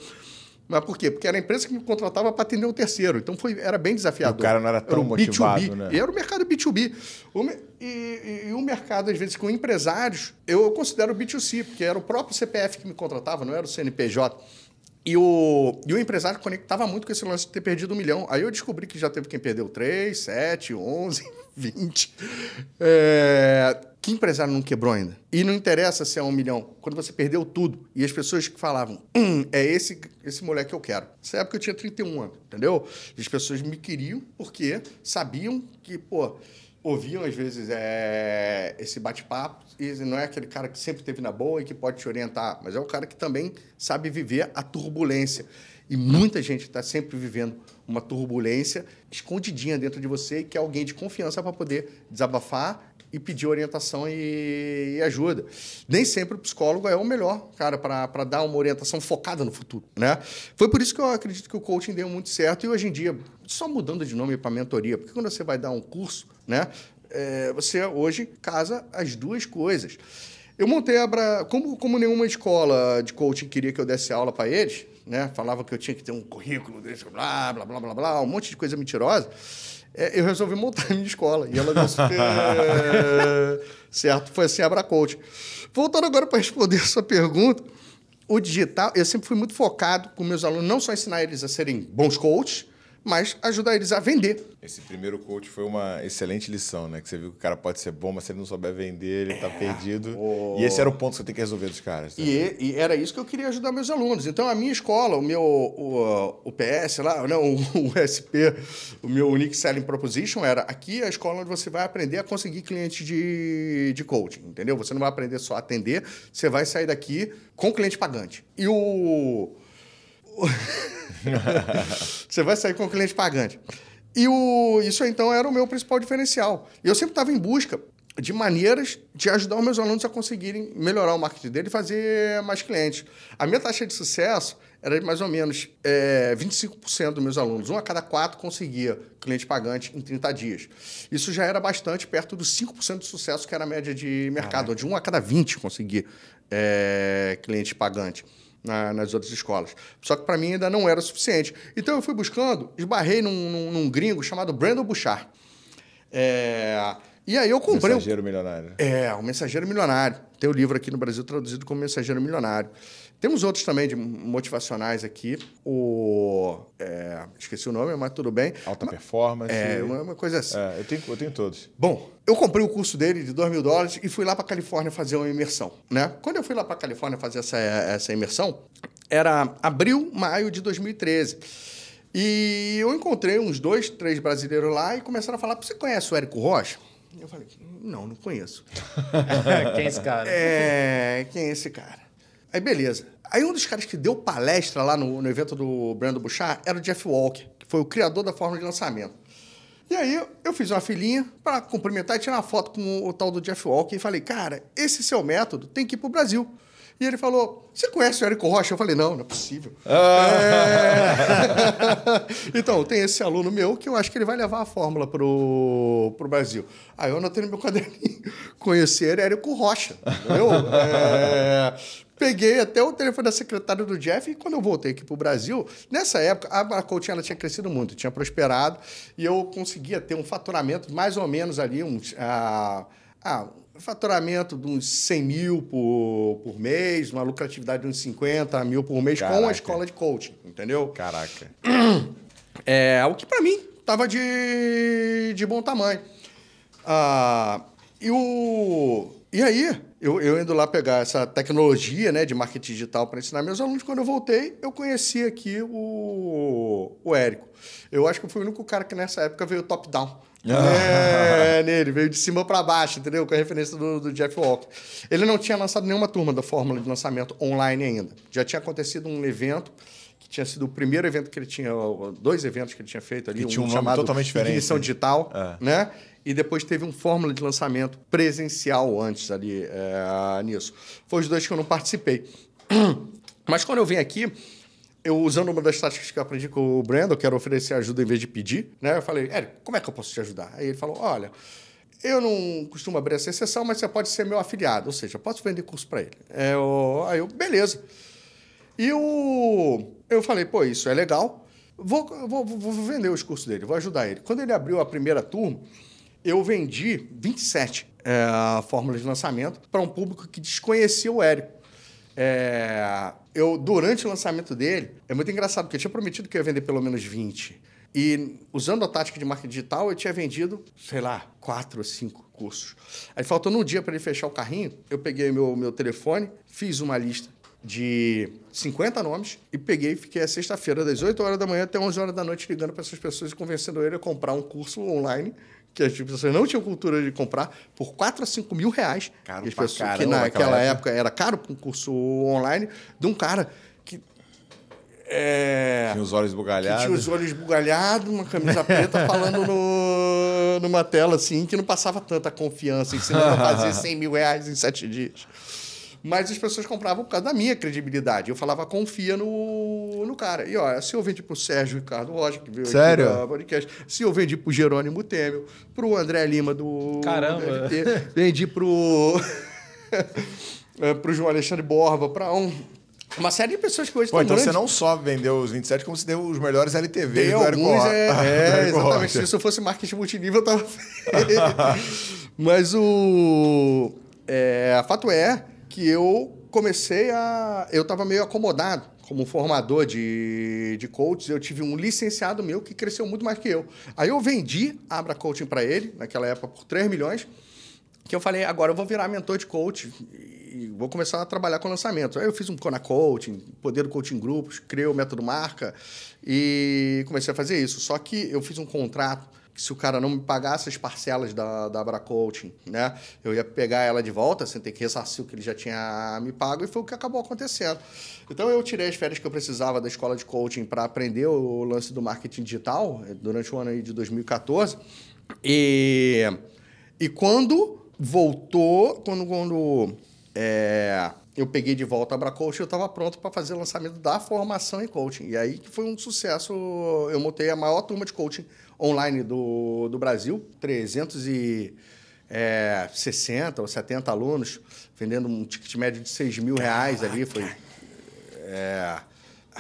Mas por quê? Porque era a empresa que me contratava para atender o terceiro. Então foi, era bem desafiador. O cara não era tão o motivado, B2B. né? E era o mercado B2B. O e, e- e o mercado, às vezes, com empresários, eu considero B2C, porque era o próprio CPF que me contratava, não era o CNPJ. E o, e o empresário conectava muito com esse lance de ter perdido um milhão. Aí eu descobri que já teve quem perdeu 3, 7, 11, 20. É, que empresário não quebrou ainda? E não interessa se é um milhão. Quando você perdeu tudo e as pessoas que falavam, hum, é esse, esse moleque que eu quero. Nessa época eu tinha 31 anos, entendeu? E as pessoas me queriam porque sabiam que, pô, ouviam às vezes é, esse bate-papo e não é aquele cara que sempre esteve na boa e que pode te orientar, mas é o cara que também sabe viver a turbulência. E muita gente está sempre vivendo uma turbulência escondidinha dentro de você e quer alguém de confiança para poder desabafar e pedir orientação e, e ajuda. Nem sempre o psicólogo é o melhor, cara, para dar uma orientação focada no futuro, né? Foi por isso que eu acredito que o coaching deu muito certo e hoje em dia, só mudando de nome para mentoria, porque quando você vai dar um curso, né, é, você hoje casa as duas coisas. Eu montei a Bra... como, como nenhuma escola de coaching queria que eu desse aula para eles, né? Falava que eu tinha que ter um currículo blá, blá, blá, blá, blá, um monte de coisa mentirosa. É, eu resolvi montar a minha escola. E ela deu super (laughs) certo. Foi assim, a Coach. Voltando agora para responder a sua pergunta, o digital, eu sempre fui muito focado com meus alunos, não só ensinar eles a serem bons coaches, mas ajudar eles a vender. Esse primeiro coach foi uma excelente lição, né? Que você viu que o cara pode ser bom, mas se ele não souber vender, ele tá perdido. E esse era o ponto que você tem que resolver dos caras. né? E, e era isso que eu queria ajudar meus alunos. Então, a minha escola, o meu o, o PS lá, não, (laughs) o, o SP, o meu Unique Selling Proposition era aqui é a escola onde você vai aprender a conseguir clientes de, de coaching, entendeu? Você não vai aprender só a atender, você vai sair daqui com cliente pagante. E o... (laughs) você vai sair com o cliente pagante. E o, isso então era o meu principal diferencial. E eu sempre estava em busca de maneiras de ajudar os meus alunos a conseguirem melhorar o marketing dele e fazer mais clientes. A minha taxa de sucesso era de mais ou menos é, 25% dos meus alunos. Um a cada quatro conseguia cliente pagante em 30 dias. Isso já era bastante perto dos 5% de sucesso, que era a média de mercado, onde um a cada 20 conseguia é, cliente pagante na- nas outras escolas. Só que para mim ainda não era suficiente. Então eu fui buscando, esbarrei num, num- num gringo chamado Brandon Bouchard. É, E aí eu comprei. um- Mensageiro milionário. É, o Mensageiro Milionário. Tem o livro aqui no Brasil traduzido como Mensageiro Milionário. Temos outros também de motivacionais aqui. O. é, esqueci o nome, mas tudo bem. Alta performance. É, uma, uma coisa assim. É, eu, tenho, eu tenho todos. Bom, eu comprei o curso dele de 2 mil dólares e fui lá para Califórnia fazer uma imersão, né? Quando eu fui lá para Califórnia fazer essa, essa imersão, era abril, maio de 2013. E eu encontrei uns dois, três brasileiros lá e começaram a falar: você conhece o Érico Rocha? Eu falei: não, não conheço. (laughs) Quem é esse cara? É, quem é esse cara? Aí, beleza. Aí, um dos caras que deu palestra lá no, no evento do Brandon Bouchard era o Jeff Walker, que foi o criador da fórmula de lançamento. E aí, eu fiz uma filinha para cumprimentar e tirar uma foto com o tal do Jeff Walker e falei, cara, esse seu método tem que ir pro Brasil. E ele falou, você conhece o Érico Rocha? Eu falei, não, não é possível. É. (laughs) então, tem esse aluno meu que eu acho que ele vai levar a fórmula pro, pro Brasil. Aí eu anotei no meu (laughs) caderninho, conhecer Érico Rocha, entendeu? É, Peguei até o telefone da secretária do Jeff e quando eu voltei aqui para o Brasil, nessa época, a Barcoach ela tinha crescido muito, tinha prosperado e eu conseguia ter um faturamento mais ou menos ali, uns, ah, ah, um faturamento de uns 100 mil por, por mês, uma lucratividade de uns 50 mil por mês com Caraca. a escola de coaching, entendeu? Caraca. (clears throat) É, o que para mim estava de, de bom tamanho. Ah, e, o, e aí, eu, eu indo lá pegar essa tecnologia né, de marketing digital para ensinar meus alunos, quando eu voltei, eu conheci aqui o, o Érico. Eu acho que eu fui o único cara que nessa época veio top-down. É, nele, veio de cima para baixo, entendeu? Com a referência do, do Jeff Walker. Ele não tinha lançado nenhuma turma da fórmula de lançamento online ainda. Já tinha acontecido um evento que tinha sido o primeiro evento que ele tinha, dois eventos que ele tinha feito ali, Que tinha um nome totalmente diferente, Ignição né? Digital, É. né? E depois teve um fórmula de lançamento presencial antes ali é, nisso. Foi os dois que eu não participei. (clears throat) Mas quando eu vim aqui, eu usando uma das táticas que eu aprendi com o Brandon, eu quero oferecer ajuda em vez de pedir, né? Eu falei, Érico, como é que eu posso te ajudar? Aí ele falou, olha, eu não costumo abrir essa exceção, mas você pode ser meu afiliado, ou seja, eu posso vender curso para ele. É, eu- aí eu, beleza. E o, eu falei, pô, isso é legal, vou, vou, vou vender os cursos dele, vou ajudar ele. Quando ele abriu a primeira turma, eu vendi 27 é, fórmulas de lançamento para um público que desconhecia o Érico. É, eu, durante o lançamento dele, é muito engraçado, porque eu tinha prometido que eu ia vender pelo menos 20. E usando a tática de marketing digital, eu tinha vendido, sei lá, quatro ou cinco cursos. Aí, faltando um dia para ele fechar o carrinho, eu peguei meu, meu telefone, fiz uma lista de 50 nomes e peguei e fiquei a sexta-feira, das 8 horas da manhã até 11 horas da noite, ligando para essas pessoas e convencendo ele a comprar um curso online que as pessoas não tinham cultura de comprar por 4 a 5 mil reais. Caro as pessoas, caramba que naquela época. época era caro para um curso online, de um cara que. É, Tinha os olhos bugalhados. tinha os olhos bugalhados, uma camisa preta, (laughs) falando no, numa tela assim, que não passava tanta confiança, ensinando a fazer (laughs) 100 mil reais em sete dias. Mas as pessoas compravam por causa da minha credibilidade. Eu falava, confia no, no cara. E olha, se eu vendi pro Sérgio Ricardo Rocha, que veio Sério? aqui no podcast, se eu vendi pro Jerônimo Temel, pro André Lima do Caramba. do FT, vendi pro, eh, (laughs) pro João Alexandre Borba, para um, uma série de pessoas que hoje Pô, estão então você grandes. não só vendeu os 27, como você deu os melhores LTVs Tem do alguns, é, é, (laughs) Érico exatamente. Rocha. Se isso fosse marketing multinível, eu tava (laughs) Mas o é, fato é que eu comecei a. Eu estava meio acomodado como formador de, de coaches. Eu tive um licenciado meu que cresceu muito mais que eu. Aí eu vendi a Abra Coaching para ele, naquela época, por 3 milhões. Que eu falei, agora eu vou virar mentor de coach e vou começar a trabalhar com lançamento. Aí eu fiz um Kona Coaching, Poder do Coaching Grupos, criei o método marca e comecei a fazer isso. Só que eu fiz um contrato se o cara não me pagasse as parcelas da, da Abra Coaching, né, eu ia pegar ela de volta sem ter que ressarcir o que ele já tinha me pago e foi o que acabou acontecendo. Então eu tirei as férias que eu precisava da escola de coaching para aprender o lance do marketing digital eh, durante o ano aí de 2014 e e quando voltou, quando, quando é, eu peguei de volta a Abracoach, eu estava pronto para fazer o lançamento da formação em coaching. E aí que foi um sucesso. Eu montei a maior turma de coaching online do, do Brasil, 360 ou 70 alunos, vendendo um ticket médio de 6 mil reais ali. Foi é,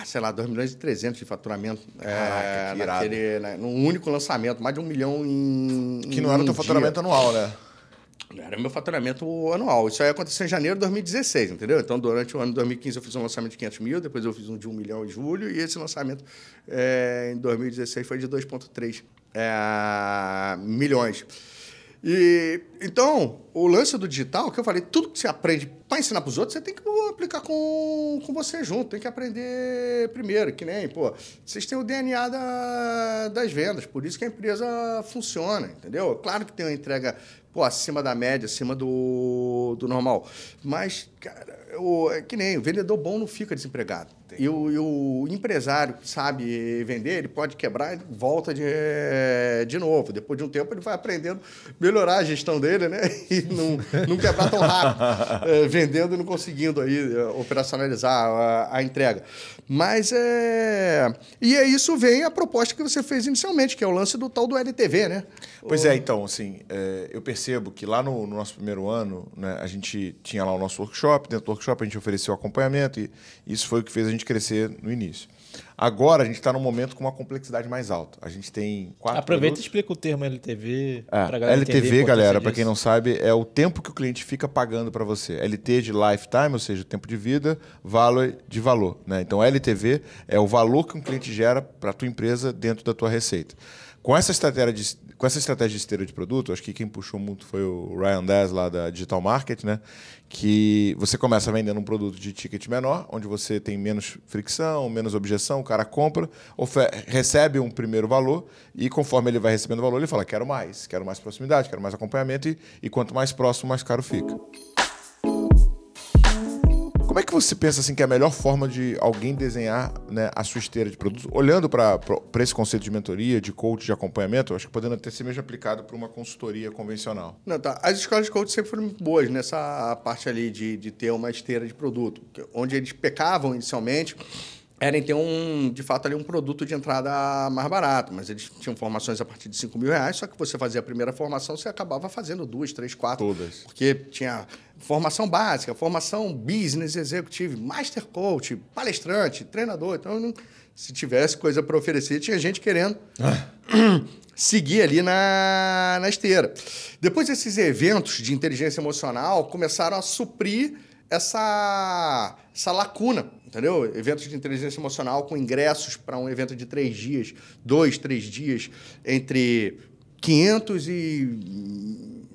sei lá, 2 milhões e 300 de faturamento. Caraca, é, que irado. naquele, né, num único lançamento, mais de um milhão em. Que não era o teu em faturamento dia. anual, né? Era meu faturamento anual. Isso aí aconteceu em janeiro de 2016, entendeu? Então, durante o ano de 2015, eu fiz um lançamento de 500 mil, depois eu fiz um de 1 milhão em julho, e esse lançamento é, em 2016 foi de 2,3 é, milhões. E, então, o lance do digital, que eu falei, tudo que você aprende para ensinar para os outros, você tem que aplicar com, com você junto, tem que aprender primeiro, que nem, pô, vocês têm o DNA da, das vendas, por isso que a empresa funciona, entendeu? Claro que tem uma entrega pô, acima da média, acima do, do normal. Mas, cara, o, é que nem o vendedor bom não fica desempregado. E o, e o empresário que sabe vender, ele pode quebrar e volta de, de novo. Depois de um tempo, ele vai aprendendo a melhorar a gestão dele, né? (laughs) E não, não quebrar tão rápido, é, (laughs) vendendo e não conseguindo aí é, operacionalizar a, a entrega. Mas é. E é isso vem a proposta que você fez inicialmente, que é o lance do tal do LTV, né? Pois é, então, assim, é, eu percebo que lá no, no nosso primeiro ano, né, a gente tinha lá o nosso workshop, dentro do workshop a gente ofereceu acompanhamento e isso foi o que fez a gente crescer no início. Agora a gente está num momento com uma complexidade mais alta. A gente tem quatro. Aproveita e explica o termo LTV. É, galera LTV, galera, para quem não sabe, é o tempo que o cliente fica pagando para você. LT de lifetime, ou seja, tempo de vida, valor de valor. Né? Então, LTV é o valor que um cliente gera para a tua empresa dentro da tua receita. Com essa estratégia de, com essa estratégia de esteira de produto, acho que quem puxou muito foi o Ryan Dess lá da Digital Market, né? Que você começa vendendo um produto de ticket menor, onde você tem menos fricção, menos objeção, o cara compra, recebe um primeiro valor e conforme ele vai recebendo o valor, ele fala: quero mais, quero mais proximidade, quero mais acompanhamento e, e quanto mais próximo, mais caro fica. Como é que você pensa assim que é a melhor forma de alguém desenhar né, a sua esteira de produtos? Olhando para esse conceito de mentoria, de coach, de acompanhamento, acho que podendo ter ser mesmo aplicado para uma consultoria convencional. Não, tá. As escolas de coach sempre foram boas nessa parte ali de, de ter uma esteira de produto. Onde eles pecavam inicialmente era em ter um, de fato, ali um produto de entrada mais barato. Mas eles tinham formações a partir de 5 mil reais, só que você fazia a primeira formação, você acabava fazendo duas, três, quatro. Todas. Porque tinha formação básica, formação business executive, master coach, palestrante, treinador. Então, não- se tivesse coisa para oferecer, tinha gente querendo (clears throat) seguir ali na, na esteira. Depois desses eventos de inteligência emocional começaram a suprir essa, essa lacuna, entendeu? Eventos de inteligência emocional com ingressos para um evento de três dias, dois, três dias, entre 500 e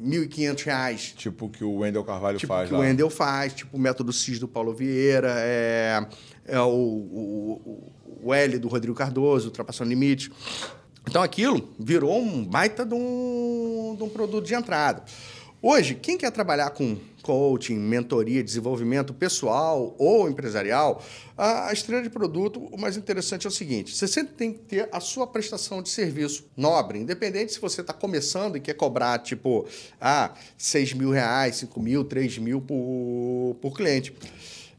1.500 reais. Tipo o que o Wendel Carvalho Tipo faz que lá. o Wendel faz, tipo o método CIS do Paulo Vieira, é, é o, o, o L do Rodrigo Cardoso, Ultrapassando Limite. Então aquilo virou um baita de um, de um produto de entrada. Hoje, quem quer trabalhar com coaching, mentoria, desenvolvimento pessoal ou empresarial, a, estrela de produto, o mais interessante é o seguinte: você sempre tem que ter a sua prestação de serviço nobre, independente se você está começando e quer cobrar, tipo, ah, 6 mil reais, 5 mil, 3 mil por, por cliente.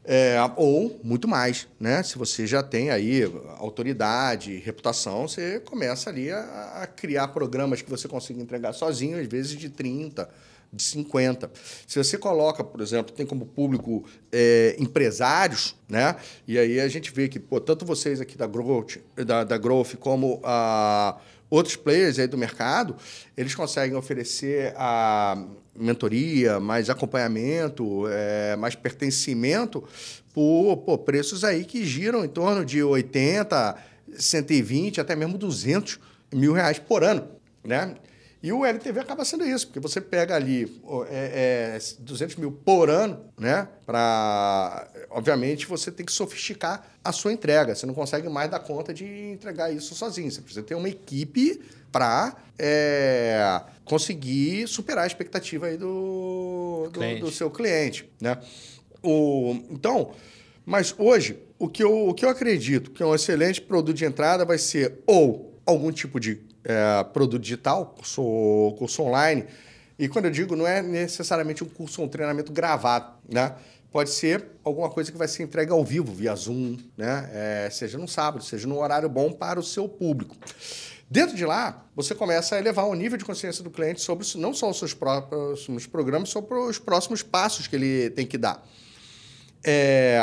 É, ou muito mais, né? Se você já tem aí autoridade, reputação, você começa ali a, a criar programas que você consiga entregar sozinho, às vezes de 30, de 50. Se você coloca, por exemplo, tem como público é, empresários, né? E aí a gente vê que, pô, tanto vocês aqui da Growth, da, da Growth como a outros players aí do mercado, eles conseguem oferecer a mentoria, mais acompanhamento, é, mais pertencimento por pô, preços aí que giram em torno de 80, 120, até mesmo 200 mil reais por ano, né? E o LTV acaba sendo isso, porque você pega ali é, é, 200 mil por ano, né? Para, obviamente, você tem que sofisticar a sua entrega. Você não consegue mais dar conta de entregar isso sozinho. Você precisa ter uma equipe para conseguir superar a expectativa aí do, do, do seu cliente, né? O, então, mas hoje, o que, eu, o que eu acredito que é um excelente produto de entrada vai ser ou algum tipo de é, produto digital, curso, curso online. E quando eu digo, não é necessariamente um curso ou um treinamento gravado, né? Pode ser alguma coisa que vai ser entregue ao vivo, via Zoom, né? É, seja no sábado, seja num horário bom para o seu público. Dentro de lá, você começa a elevar o nível de consciência do cliente sobre não só os seus próximos programas, sobre os próximos passos que ele tem que dar. É,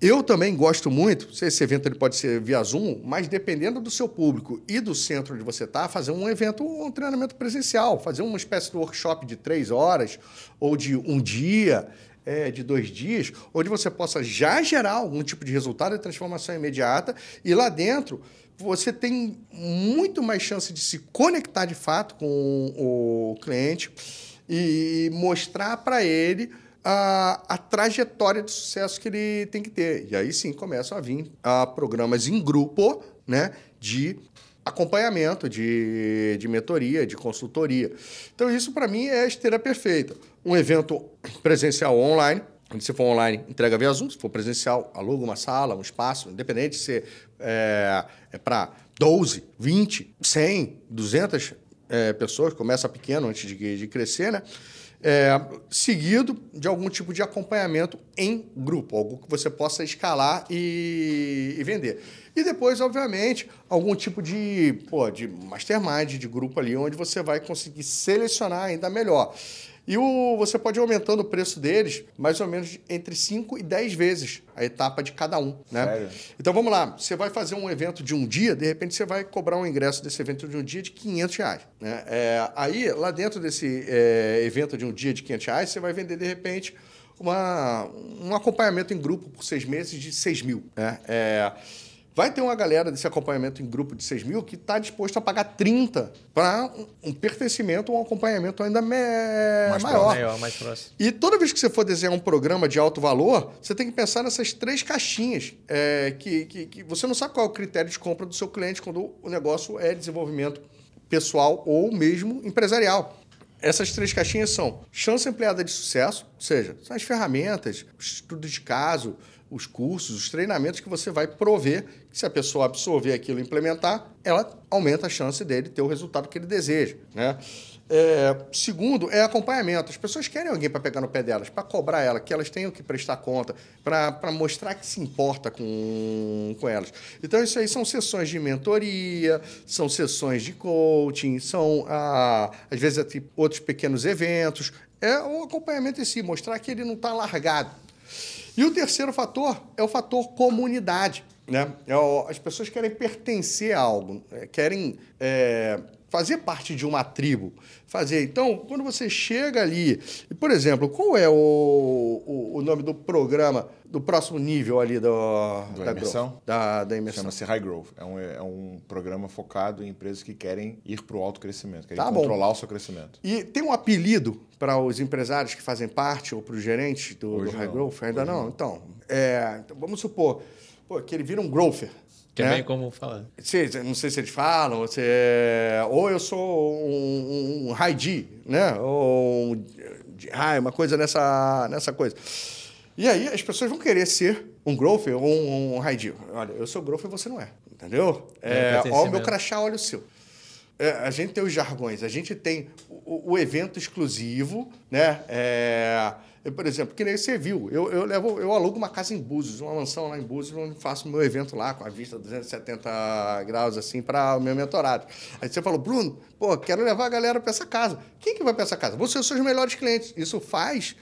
Eu também gosto muito, esse evento ele pode ser via Zoom, mas dependendo do seu público e do centro onde você está, fazer um evento, um treinamento presencial, fazer uma espécie de workshop de três horas ou de um dia, é, de dois dias, onde você possa já gerar algum tipo de resultado de transformação imediata e lá dentro você tem muito mais chance de se conectar de fato com o cliente e mostrar para ele a, a, trajetória de sucesso que ele tem que ter. E aí sim começam a vir a programas em grupo né, de acompanhamento, de, de mentoria, de consultoria. Então, isso para mim é a esteira perfeita. Um evento presencial online, se for online, entrega via Zoom. Se for presencial, aluga uma sala, um espaço, independente se é, é para 12, 20, 100, 200 é, pessoas, começa pequeno antes de, de crescer, né? É, seguido de algum tipo de acompanhamento em grupo, algo que você possa escalar e, e vender. E depois, obviamente, algum tipo de, pô, de mastermind, de grupo ali, onde você vai conseguir selecionar ainda melhor. E o, você pode ir aumentando o preço deles mais ou menos entre 5 e 10 vezes a etapa de cada um. Né? Sério? Então vamos lá, você vai fazer um evento de um dia, de repente você vai cobrar um ingresso desse evento de um dia de 500 reais. Né? É, aí, lá dentro desse é, evento de um dia de 500 reais, você vai vender de repente uma, um acompanhamento em grupo por seis meses de 6 mil. Né? É, Vai ter uma galera desse acompanhamento em grupo de 6 mil que está disposto a pagar 30 para um, pertencimento ou um acompanhamento ainda me... mais maior. maior. Mais próximo. E toda vez que você for desenhar um programa de alto valor, você tem que pensar nessas três caixinhas. É, que, que, que você não sabe qual é o critério de compra do seu cliente quando o negócio é desenvolvimento pessoal ou mesmo empresarial. Essas três caixinhas são chance ampliada de sucesso, ou seja, são as ferramentas, estudo de caso, os cursos, os treinamentos que você vai prover, que se a pessoa absorver aquilo e implementar, ela aumenta a chance dele ter o resultado que ele deseja. Né? É, segundo, é acompanhamento. As pessoas querem alguém para pegar no pé delas, para cobrar ela, que elas tenham que prestar conta, para mostrar que se importa com, com elas. Então, isso aí são sessões de mentoria, são sessões de coaching, são, ah, às vezes, outros pequenos eventos. É o acompanhamento em si, mostrar que ele não está largado e o terceiro fator é o fator comunidade. Né? É as pessoas querem pertencer a algo, é, querem é, fazer parte de uma tribo. Fazer. Então, quando você chega ali, por exemplo, qual é o, o, o nome do programa do próximo nível ali do, do da imersão? Da, da imersão. Chama-se High Growth. É um, é um programa focado em empresas que querem ir para o alto crescimento, querem tá controlar o seu crescimento. E tem um apelido para os empresários que fazem parte ou para os gerentes do, do High não. Growth? Ainda não? não? Então, é, então, vamos supor pô, que ele vira um growther. Que é né? bem como falar. não sei se eles falam, ou, se é, ou eu sou um, um D, né? Ou um high, uma coisa nessa, nessa coisa. E aí as pessoas vão querer ser um growth ou um, um D. Olha, eu sou growth e você não é, entendeu? É, é olha o meu crachá, olha o seu. É, a gente tem os jargões, a gente tem o, o evento exclusivo, né? É, eu, por exemplo, que nem você viu, eu, eu, levo, eu alugo uma casa em Búzios, uma mansão lá em Búzios, onde faço meu evento lá, com a vista 270 graus, assim, para o meu mentorado. Aí você falou, Bruno, pô, quero levar a galera para essa casa. Quem que vai para essa casa? Você são os melhores clientes. Isso faz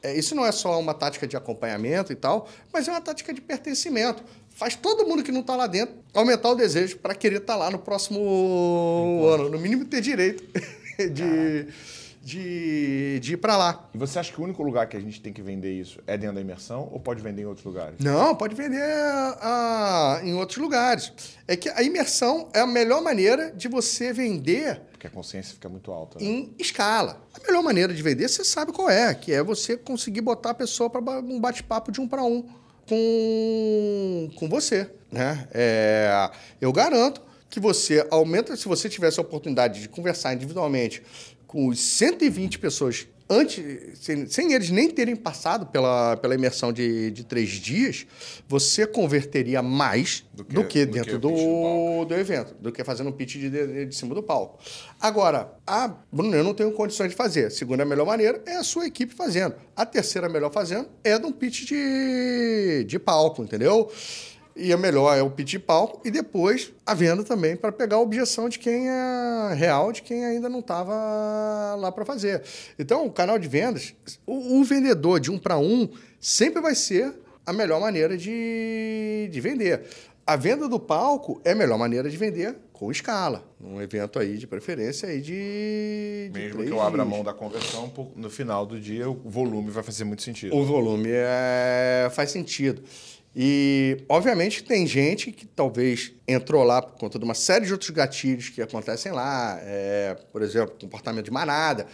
é, isso não é só uma tática de acompanhamento e tal, mas é uma tática de pertencimento. Faz todo mundo que não está lá dentro aumentar o desejo para querer estar tá lá no próximo ano. No mínimo ter direito (laughs) de, de, de ir para lá. E você acha que o único lugar que a gente tem que vender isso é dentro da imersão ou pode vender em outros lugares? Não, pode vender a, em outros lugares. É que a imersão é a melhor maneira de você vender. Porque a consciência fica muito alta. Né? Em escala. A melhor maneira de vender, você sabe qual é, que é você conseguir botar a pessoa para um bate-papo de um para um com, com você. Né? É, eu garanto que você aumenta, se você tivesse a oportunidade de conversar individualmente com os 120 pessoas antes, sem, sem, eles nem terem passado pela, pela imersão de, de três dias, você converteria mais do que, do que dentro do, do, do, evento, do que fazendo um pitch de, de, de, cima do palco. Agora, a Bruno, eu não tenho condições de fazer. A segunda melhor maneira é a sua equipe fazendo. A terceira melhor fazendo é de um pitch de, de palco, entendeu? E a melhor é o pitch palco e depois a venda também para pegar a objeção de quem é real, de quem ainda não estava lá para fazer. Então, o canal de vendas, o, o vendedor de um para um sempre vai ser a melhor maneira de, de vender. A venda do palco é a melhor maneira de vender com escala. Um evento aí de preferência aí de. de Mesmo que eu abra a mão da conversão, no final do dia o volume vai fazer muito sentido. O volume é, faz sentido. E, obviamente, tem gente que talvez entrou lá por conta de uma série de outros gatilhos que acontecem lá. é, por exemplo, comportamento de manada,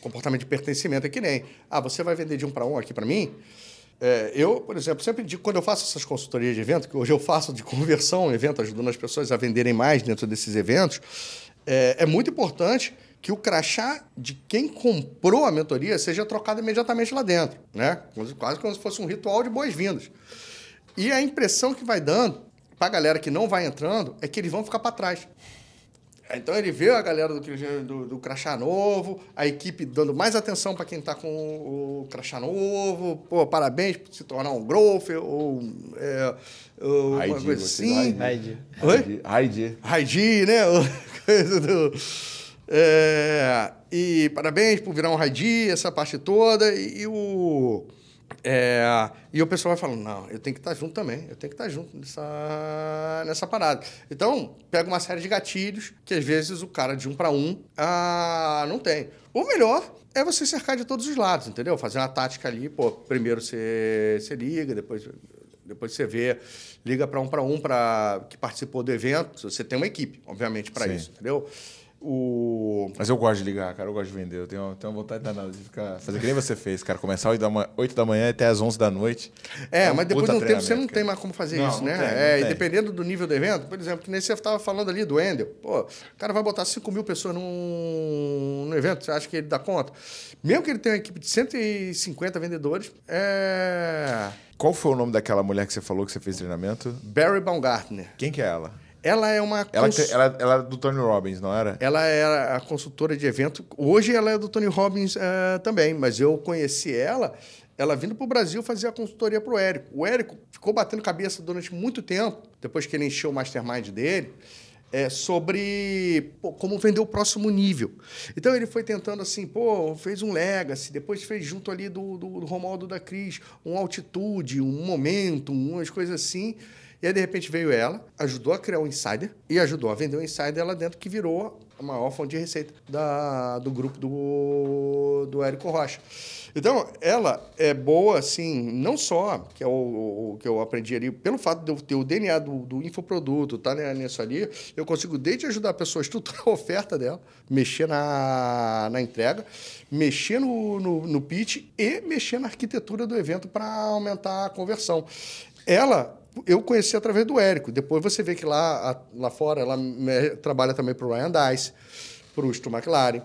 comportamento de pertencimento. É que nem, ah, você vai vender de um para um aqui para mim? É, eu, por exemplo, sempre digo, quando eu faço essas consultorias de evento, que hoje eu faço de conversão, evento, ajudando as pessoas a venderem mais dentro desses eventos, é, é muito importante que o crachá de quem comprou a mentoria seja trocado imediatamente lá dentro, né? Quase- como se fosse um ritual de boas-vindas. E a impressão que vai dando para a galera que não vai entrando é que eles vão ficar para trás. Então ele vê a galera do, do, do crachá novo, a equipe dando mais atenção para quem está com o crachá novo, pô, parabéns por se tornar um growth ou, é, uma Heidi, coisa assim. Heidi. Oi? Heidi. Raidi, né? (laughs) Coisa do... É, e parabéns por virar um Raidi, essa parte toda. E, e o... é, e o pessoal vai falando, não, eu tenho que estar junto também, eu tenho que estar junto nessa, nessa parada. Então, pega uma série de gatilhos que às vezes o cara de um para um ah, não tem. O melhor é você cercar de todos os lados, entendeu? Fazer uma tática ali, pô, primeiro você, você liga, depois depois você vê, liga para um para um para que participou do evento. Você tem uma equipe, obviamente, para isso, entendeu? O Mas eu gosto de ligar, cara. Eu gosto de vender. Eu tenho, tenho uma vontade danada de ficar. Fazer que nem você fez, cara. Começar às 8 da manhã, 8 da manhã até às 11 da noite. É, um mas depois de um tempo você não treinamento, tem cara. mais como fazer Não, isso, não né? tem, é, e dependendo do nível do evento, por exemplo, que nem você estava falando ali do Endel, pô, o cara vai botar 5 mil pessoas num, num evento, você acha que ele dá conta? Mesmo que ele tenha uma equipe de 150 vendedores, é. Qual foi o nome daquela mulher que você falou que você fez treinamento? Barry Baumgartner. Quem que é ela? Ela é uma. Ela, cons- ela, ela era do Tony Robbins, não era? Ela era a consultora de evento. Hoje ela é do Tony Robbins eh, também, mas eu conheci ela, ela vindo para o Brasil fazer a consultoria para o Érico. O Érico ficou batendo cabeça durante muito tempo, depois que ele encheu o mastermind dele, eh, sobre pô, como vender o próximo nível. Então ele foi tentando assim, pô, fez um Legacy, depois fez junto ali do, do, do Romualdo da Cris, um Altitude, um Momentum, umas coisas assim. E aí, de repente, veio ela, ajudou a criar o Insider e ajudou a vender o Insider lá dentro, que virou a maior fonte de receita da, do grupo do, do Érico Rocha. Então, ela é boa, assim, não só, que é o, o que eu aprendi ali, pelo fato de eu ter o DNA do, do infoproduto, tá né, nisso ali, eu consigo desde ajudar a pessoa a estruturar a oferta dela, mexer na, na entrega, mexer no, no, no pitch e mexer na arquitetura do evento para aumentar a conversão. Ela eu conheci através do Érico. Depois você vê que lá, a- lá fora ela me- trabalha também para o Ryan Dice, para o Stu McLaren,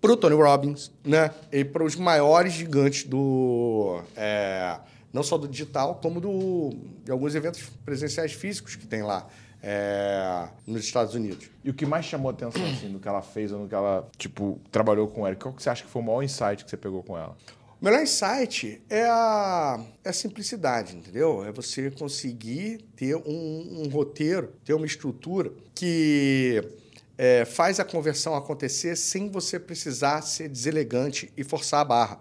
para o Tony Robbins, né? E para os maiores gigantes do. é, não só do digital, como do, de alguns eventos presenciais físicos que tem lá é, nos Estados Unidos. E o que mais chamou a atenção, assim, do que ela fez ou no que ela, tipo, trabalhou com o Eric? Qual que você acha que foi o maior insight que você pegou com ela? O melhor insight é a, é a simplicidade, entendeu? É você conseguir ter um, um roteiro, ter uma estrutura que é, faz a conversão acontecer sem você precisar ser deselegante e forçar a barra.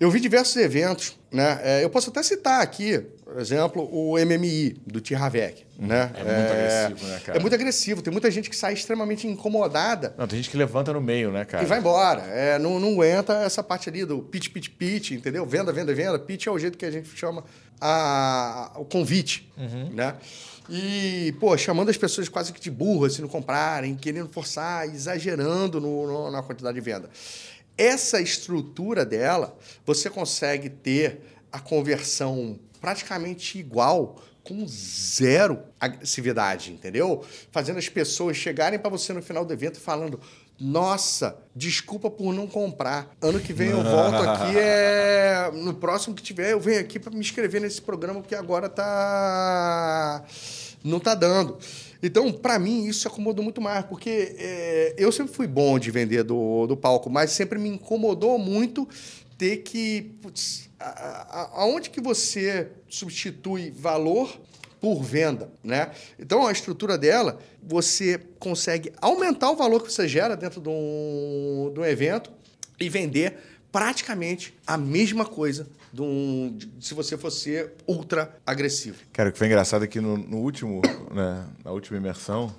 Eu vi diversos eventos, né? É, eu posso até citar aqui, por exemplo, o MMI do Tiravec, né? É muito agressivo, né, cara? É muito agressivo. Tem muita gente que sai extremamente incomodada Não, tem gente que levanta no meio, né, cara? e vai embora. É, não, não aguenta essa parte ali do pitch, pitch, pitch, entendeu? Venda, venda, venda. Pitch é o jeito que a gente chama a, o convite, né? E, pô, chamando as pessoas quase que de burras se não comprarem, querendo forçar, exagerando no- no- na quantidade de venda. Essa estrutura dela, você consegue ter a conversão praticamente igual com zero agressividade, entendeu? Fazendo as pessoas chegarem para você no final do evento falando: Nossa, desculpa por não comprar. Ano que vem eu volto aqui, é no próximo que tiver eu venho aqui para me inscrever nesse programa porque agora tá não tá dando. Então, para mim, isso acomodou muito mais, porque é, eu sempre fui bom de vender do, do palco, mas sempre me incomodou muito ter que. Putz, a- a- aonde que você substitui valor por venda, né? Então a estrutura dela, você consegue aumentar o valor que você gera dentro de um, de um evento e vender praticamente a mesma coisa de um, de- se você fosse ultra agressivo. Cara, o que foi engraçado é que no, no último, né, na última imersão,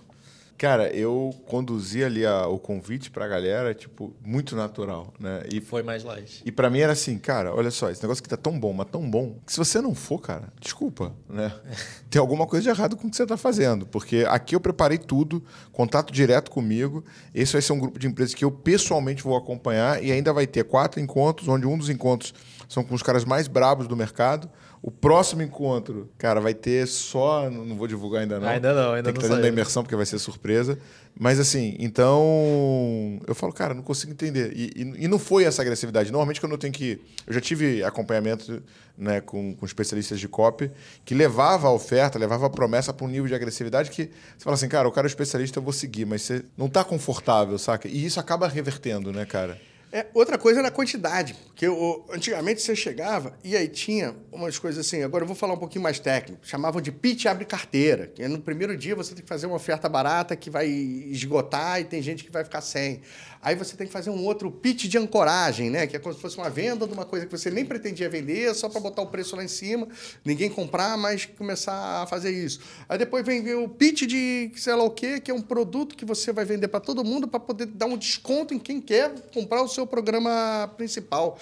cara, eu conduzi ali a- o convite pra galera, tipo, muito natural, né? E, Foi mais light. e para mim era assim, cara, olha só, esse negócio aqui tá tão bom, mas tão bom, que se você não for, cara, desculpa, né? (laughs) Tem alguma coisa de errado com o que você tá fazendo, porque aqui eu preparei tudo, contato direto comigo, esse vai ser um grupo de empresas que eu pessoalmente vou acompanhar e ainda vai ter quatro encontros, onde um dos encontros são com os caras mais brabos do mercado. O próximo encontro, cara, vai ter só. Não vou divulgar ainda não. Ainda não, ainda Tem que não dentro da imersão, porque vai ser surpresa. Mas assim, então. Eu falo, cara, não consigo entender. E, e- e não foi essa agressividade. Normalmente, quando eu tenho que. Eu já tive acompanhamento né, com, com especialistas de copy que levava a oferta, levava a promessa para um nível de agressividade que você fala assim, cara, o cara é especialista, eu vou seguir, mas você não está confortável, saca? E isso acaba revertendo, né, cara? É, outra coisa era a quantidade, porque antigamente você chegava e aí tinha umas coisas assim, agora eu vou falar um pouquinho mais técnico, chamavam de pitch abre carteira, que é no primeiro dia você tem que fazer uma oferta barata que vai esgotar e tem gente que vai ficar sem. Aí você tem que fazer um outro pitch de ancoragem, né, que é como se fosse uma venda de uma coisa que você nem pretendia vender, só para botar o preço lá em cima, ninguém comprar, mas começar a fazer isso. Aí depois vem o pitch de sei lá o quê, que é um produto que você vai vender para todo mundo para poder dar um desconto em quem quer comprar o seu programa principal.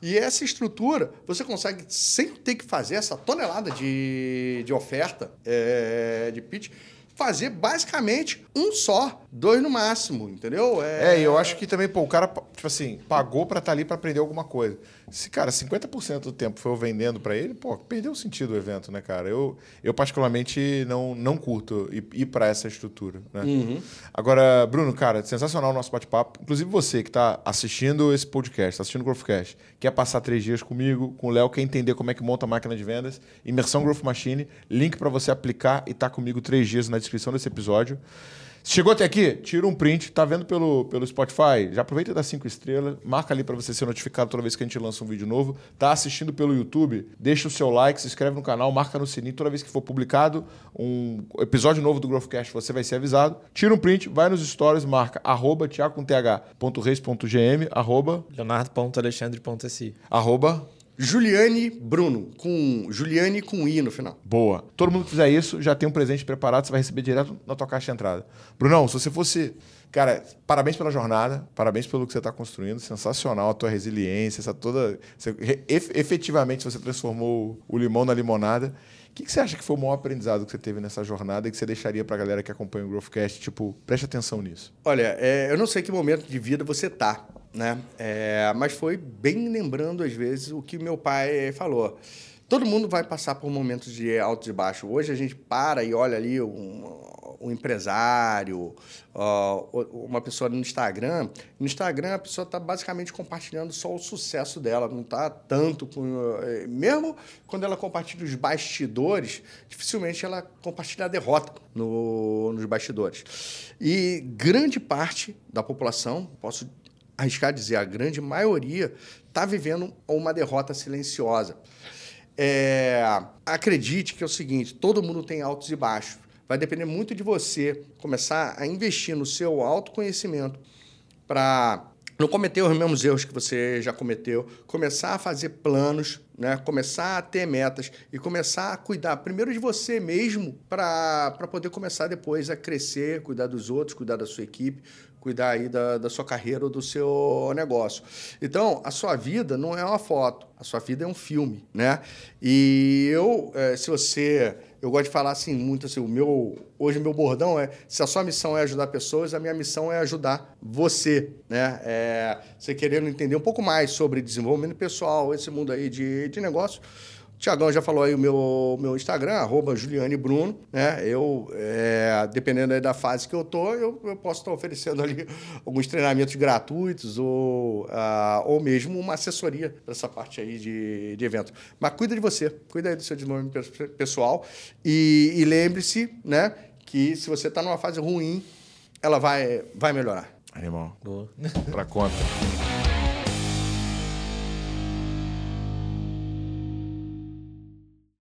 E essa estrutura você consegue, sem ter que fazer essa tonelada de, de oferta é, de pitch, fazer basicamente um só, dois no máximo, entendeu? É, e eu acho que também, pô, o cara, tipo assim, pagou pra estar ali pra aprender alguma coisa. Se, cara, 50% do tempo foi eu vendendo pra ele, pô, perdeu o sentido o evento, né, cara? Eu, eu particularmente, não, não curto ir, ir pra essa estrutura, né? Agora, Bruno, cara, sensacional o nosso bate-papo. Inclusive você que tá assistindo esse podcast, tá assistindo o Growthcast, quer passar três dias comigo, com o Léo, quer entender como é que monta a máquina de vendas, imersão Growth Machine, link pra você aplicar e tá comigo três dias na descrição desse episódio. Chegou até aqui? Tira um print, tá vendo pelo, pelo Spotify? Já aproveita e dá cinco estrelas, marca ali para você ser notificado toda vez que a gente lança um vídeo novo. Tá assistindo pelo YouTube? Deixa o seu like, se inscreve no canal, marca no sininho. Toda vez que for publicado um episódio novo do Growthcast, você vai ser avisado. Tira um print, vai nos stories, marca arroba tiago com th, ponto reis, ponto gm, arroba, Leonardo.alexandre.si. arroba Juliane Bruno, com Juliane com I no final. Boa. Todo mundo que fizer isso já tem um presente preparado, você vai receber direto na tua caixa de entrada. Brunão, se você fosse. Cara, parabéns pela jornada, parabéns pelo que você está construindo, sensacional a tua resiliência, essa toda. Você, efetivamente você transformou o limão na limonada. O que, que você acha que foi o maior aprendizado que você teve nessa jornada e que você deixaria para a galera que acompanha o Growthcast? Tipo, preste atenção nisso. Olha, é, eu não sei que momento de vida você tá, né? É, mas foi bem lembrando, às vezes, o que meu pai falou. Todo mundo vai passar por momentos de altos e baixos. Hoje a gente para e olha ali um, um empresário, ó, uma pessoa no Instagram. No Instagram, a pessoa está basicamente compartilhando só o sucesso dela, não está tanto com. eh, Mesmo quando ela compartilha os bastidores, dificilmente ela compartilha a derrota no- nos bastidores. E grande parte da população, posso arriscar dizer, a grande maioria, está vivendo uma derrota silenciosa. É, acredite que é o seguinte: todo mundo tem altos e baixos. Vai depender muito de você começar a investir no seu autoconhecimento para não cometer os mesmos erros que você já cometeu, começar a fazer planos, né? começar a ter metas e começar a cuidar primeiro de você mesmo para poder começar depois a crescer, cuidar dos outros, cuidar da sua equipe, cuidar aí da, da sua carreira ou do seu negócio. Então, a sua vida não é uma foto, a sua vida é um filme, né? E eu, eh, se você eu gosto de falar assim muito assim, o meu hoje o meu bordão é se a sua missão é ajudar pessoas, a minha missão é ajudar você, né? É, você querendo entender um pouco mais sobre desenvolvimento pessoal, esse mundo aí de, de negócio. Tiagão já falou aí o meu, meu Instagram, arroba Juliane Bruno, né? Eu, é, dependendo aí da fase que eu tô, eu, eu posso estar oferecendo ali (laughs) alguns treinamentos gratuitos ou, ah, ou mesmo uma assessoria para essa parte aí de, de evento. Mas cuida de você, cuida aí do seu desenvolvimento pe- pessoal e, e lembre-se, né, que se você está numa fase ruim, ela vai, vai melhorar. Animal. Boa. Pra conta. (laughs)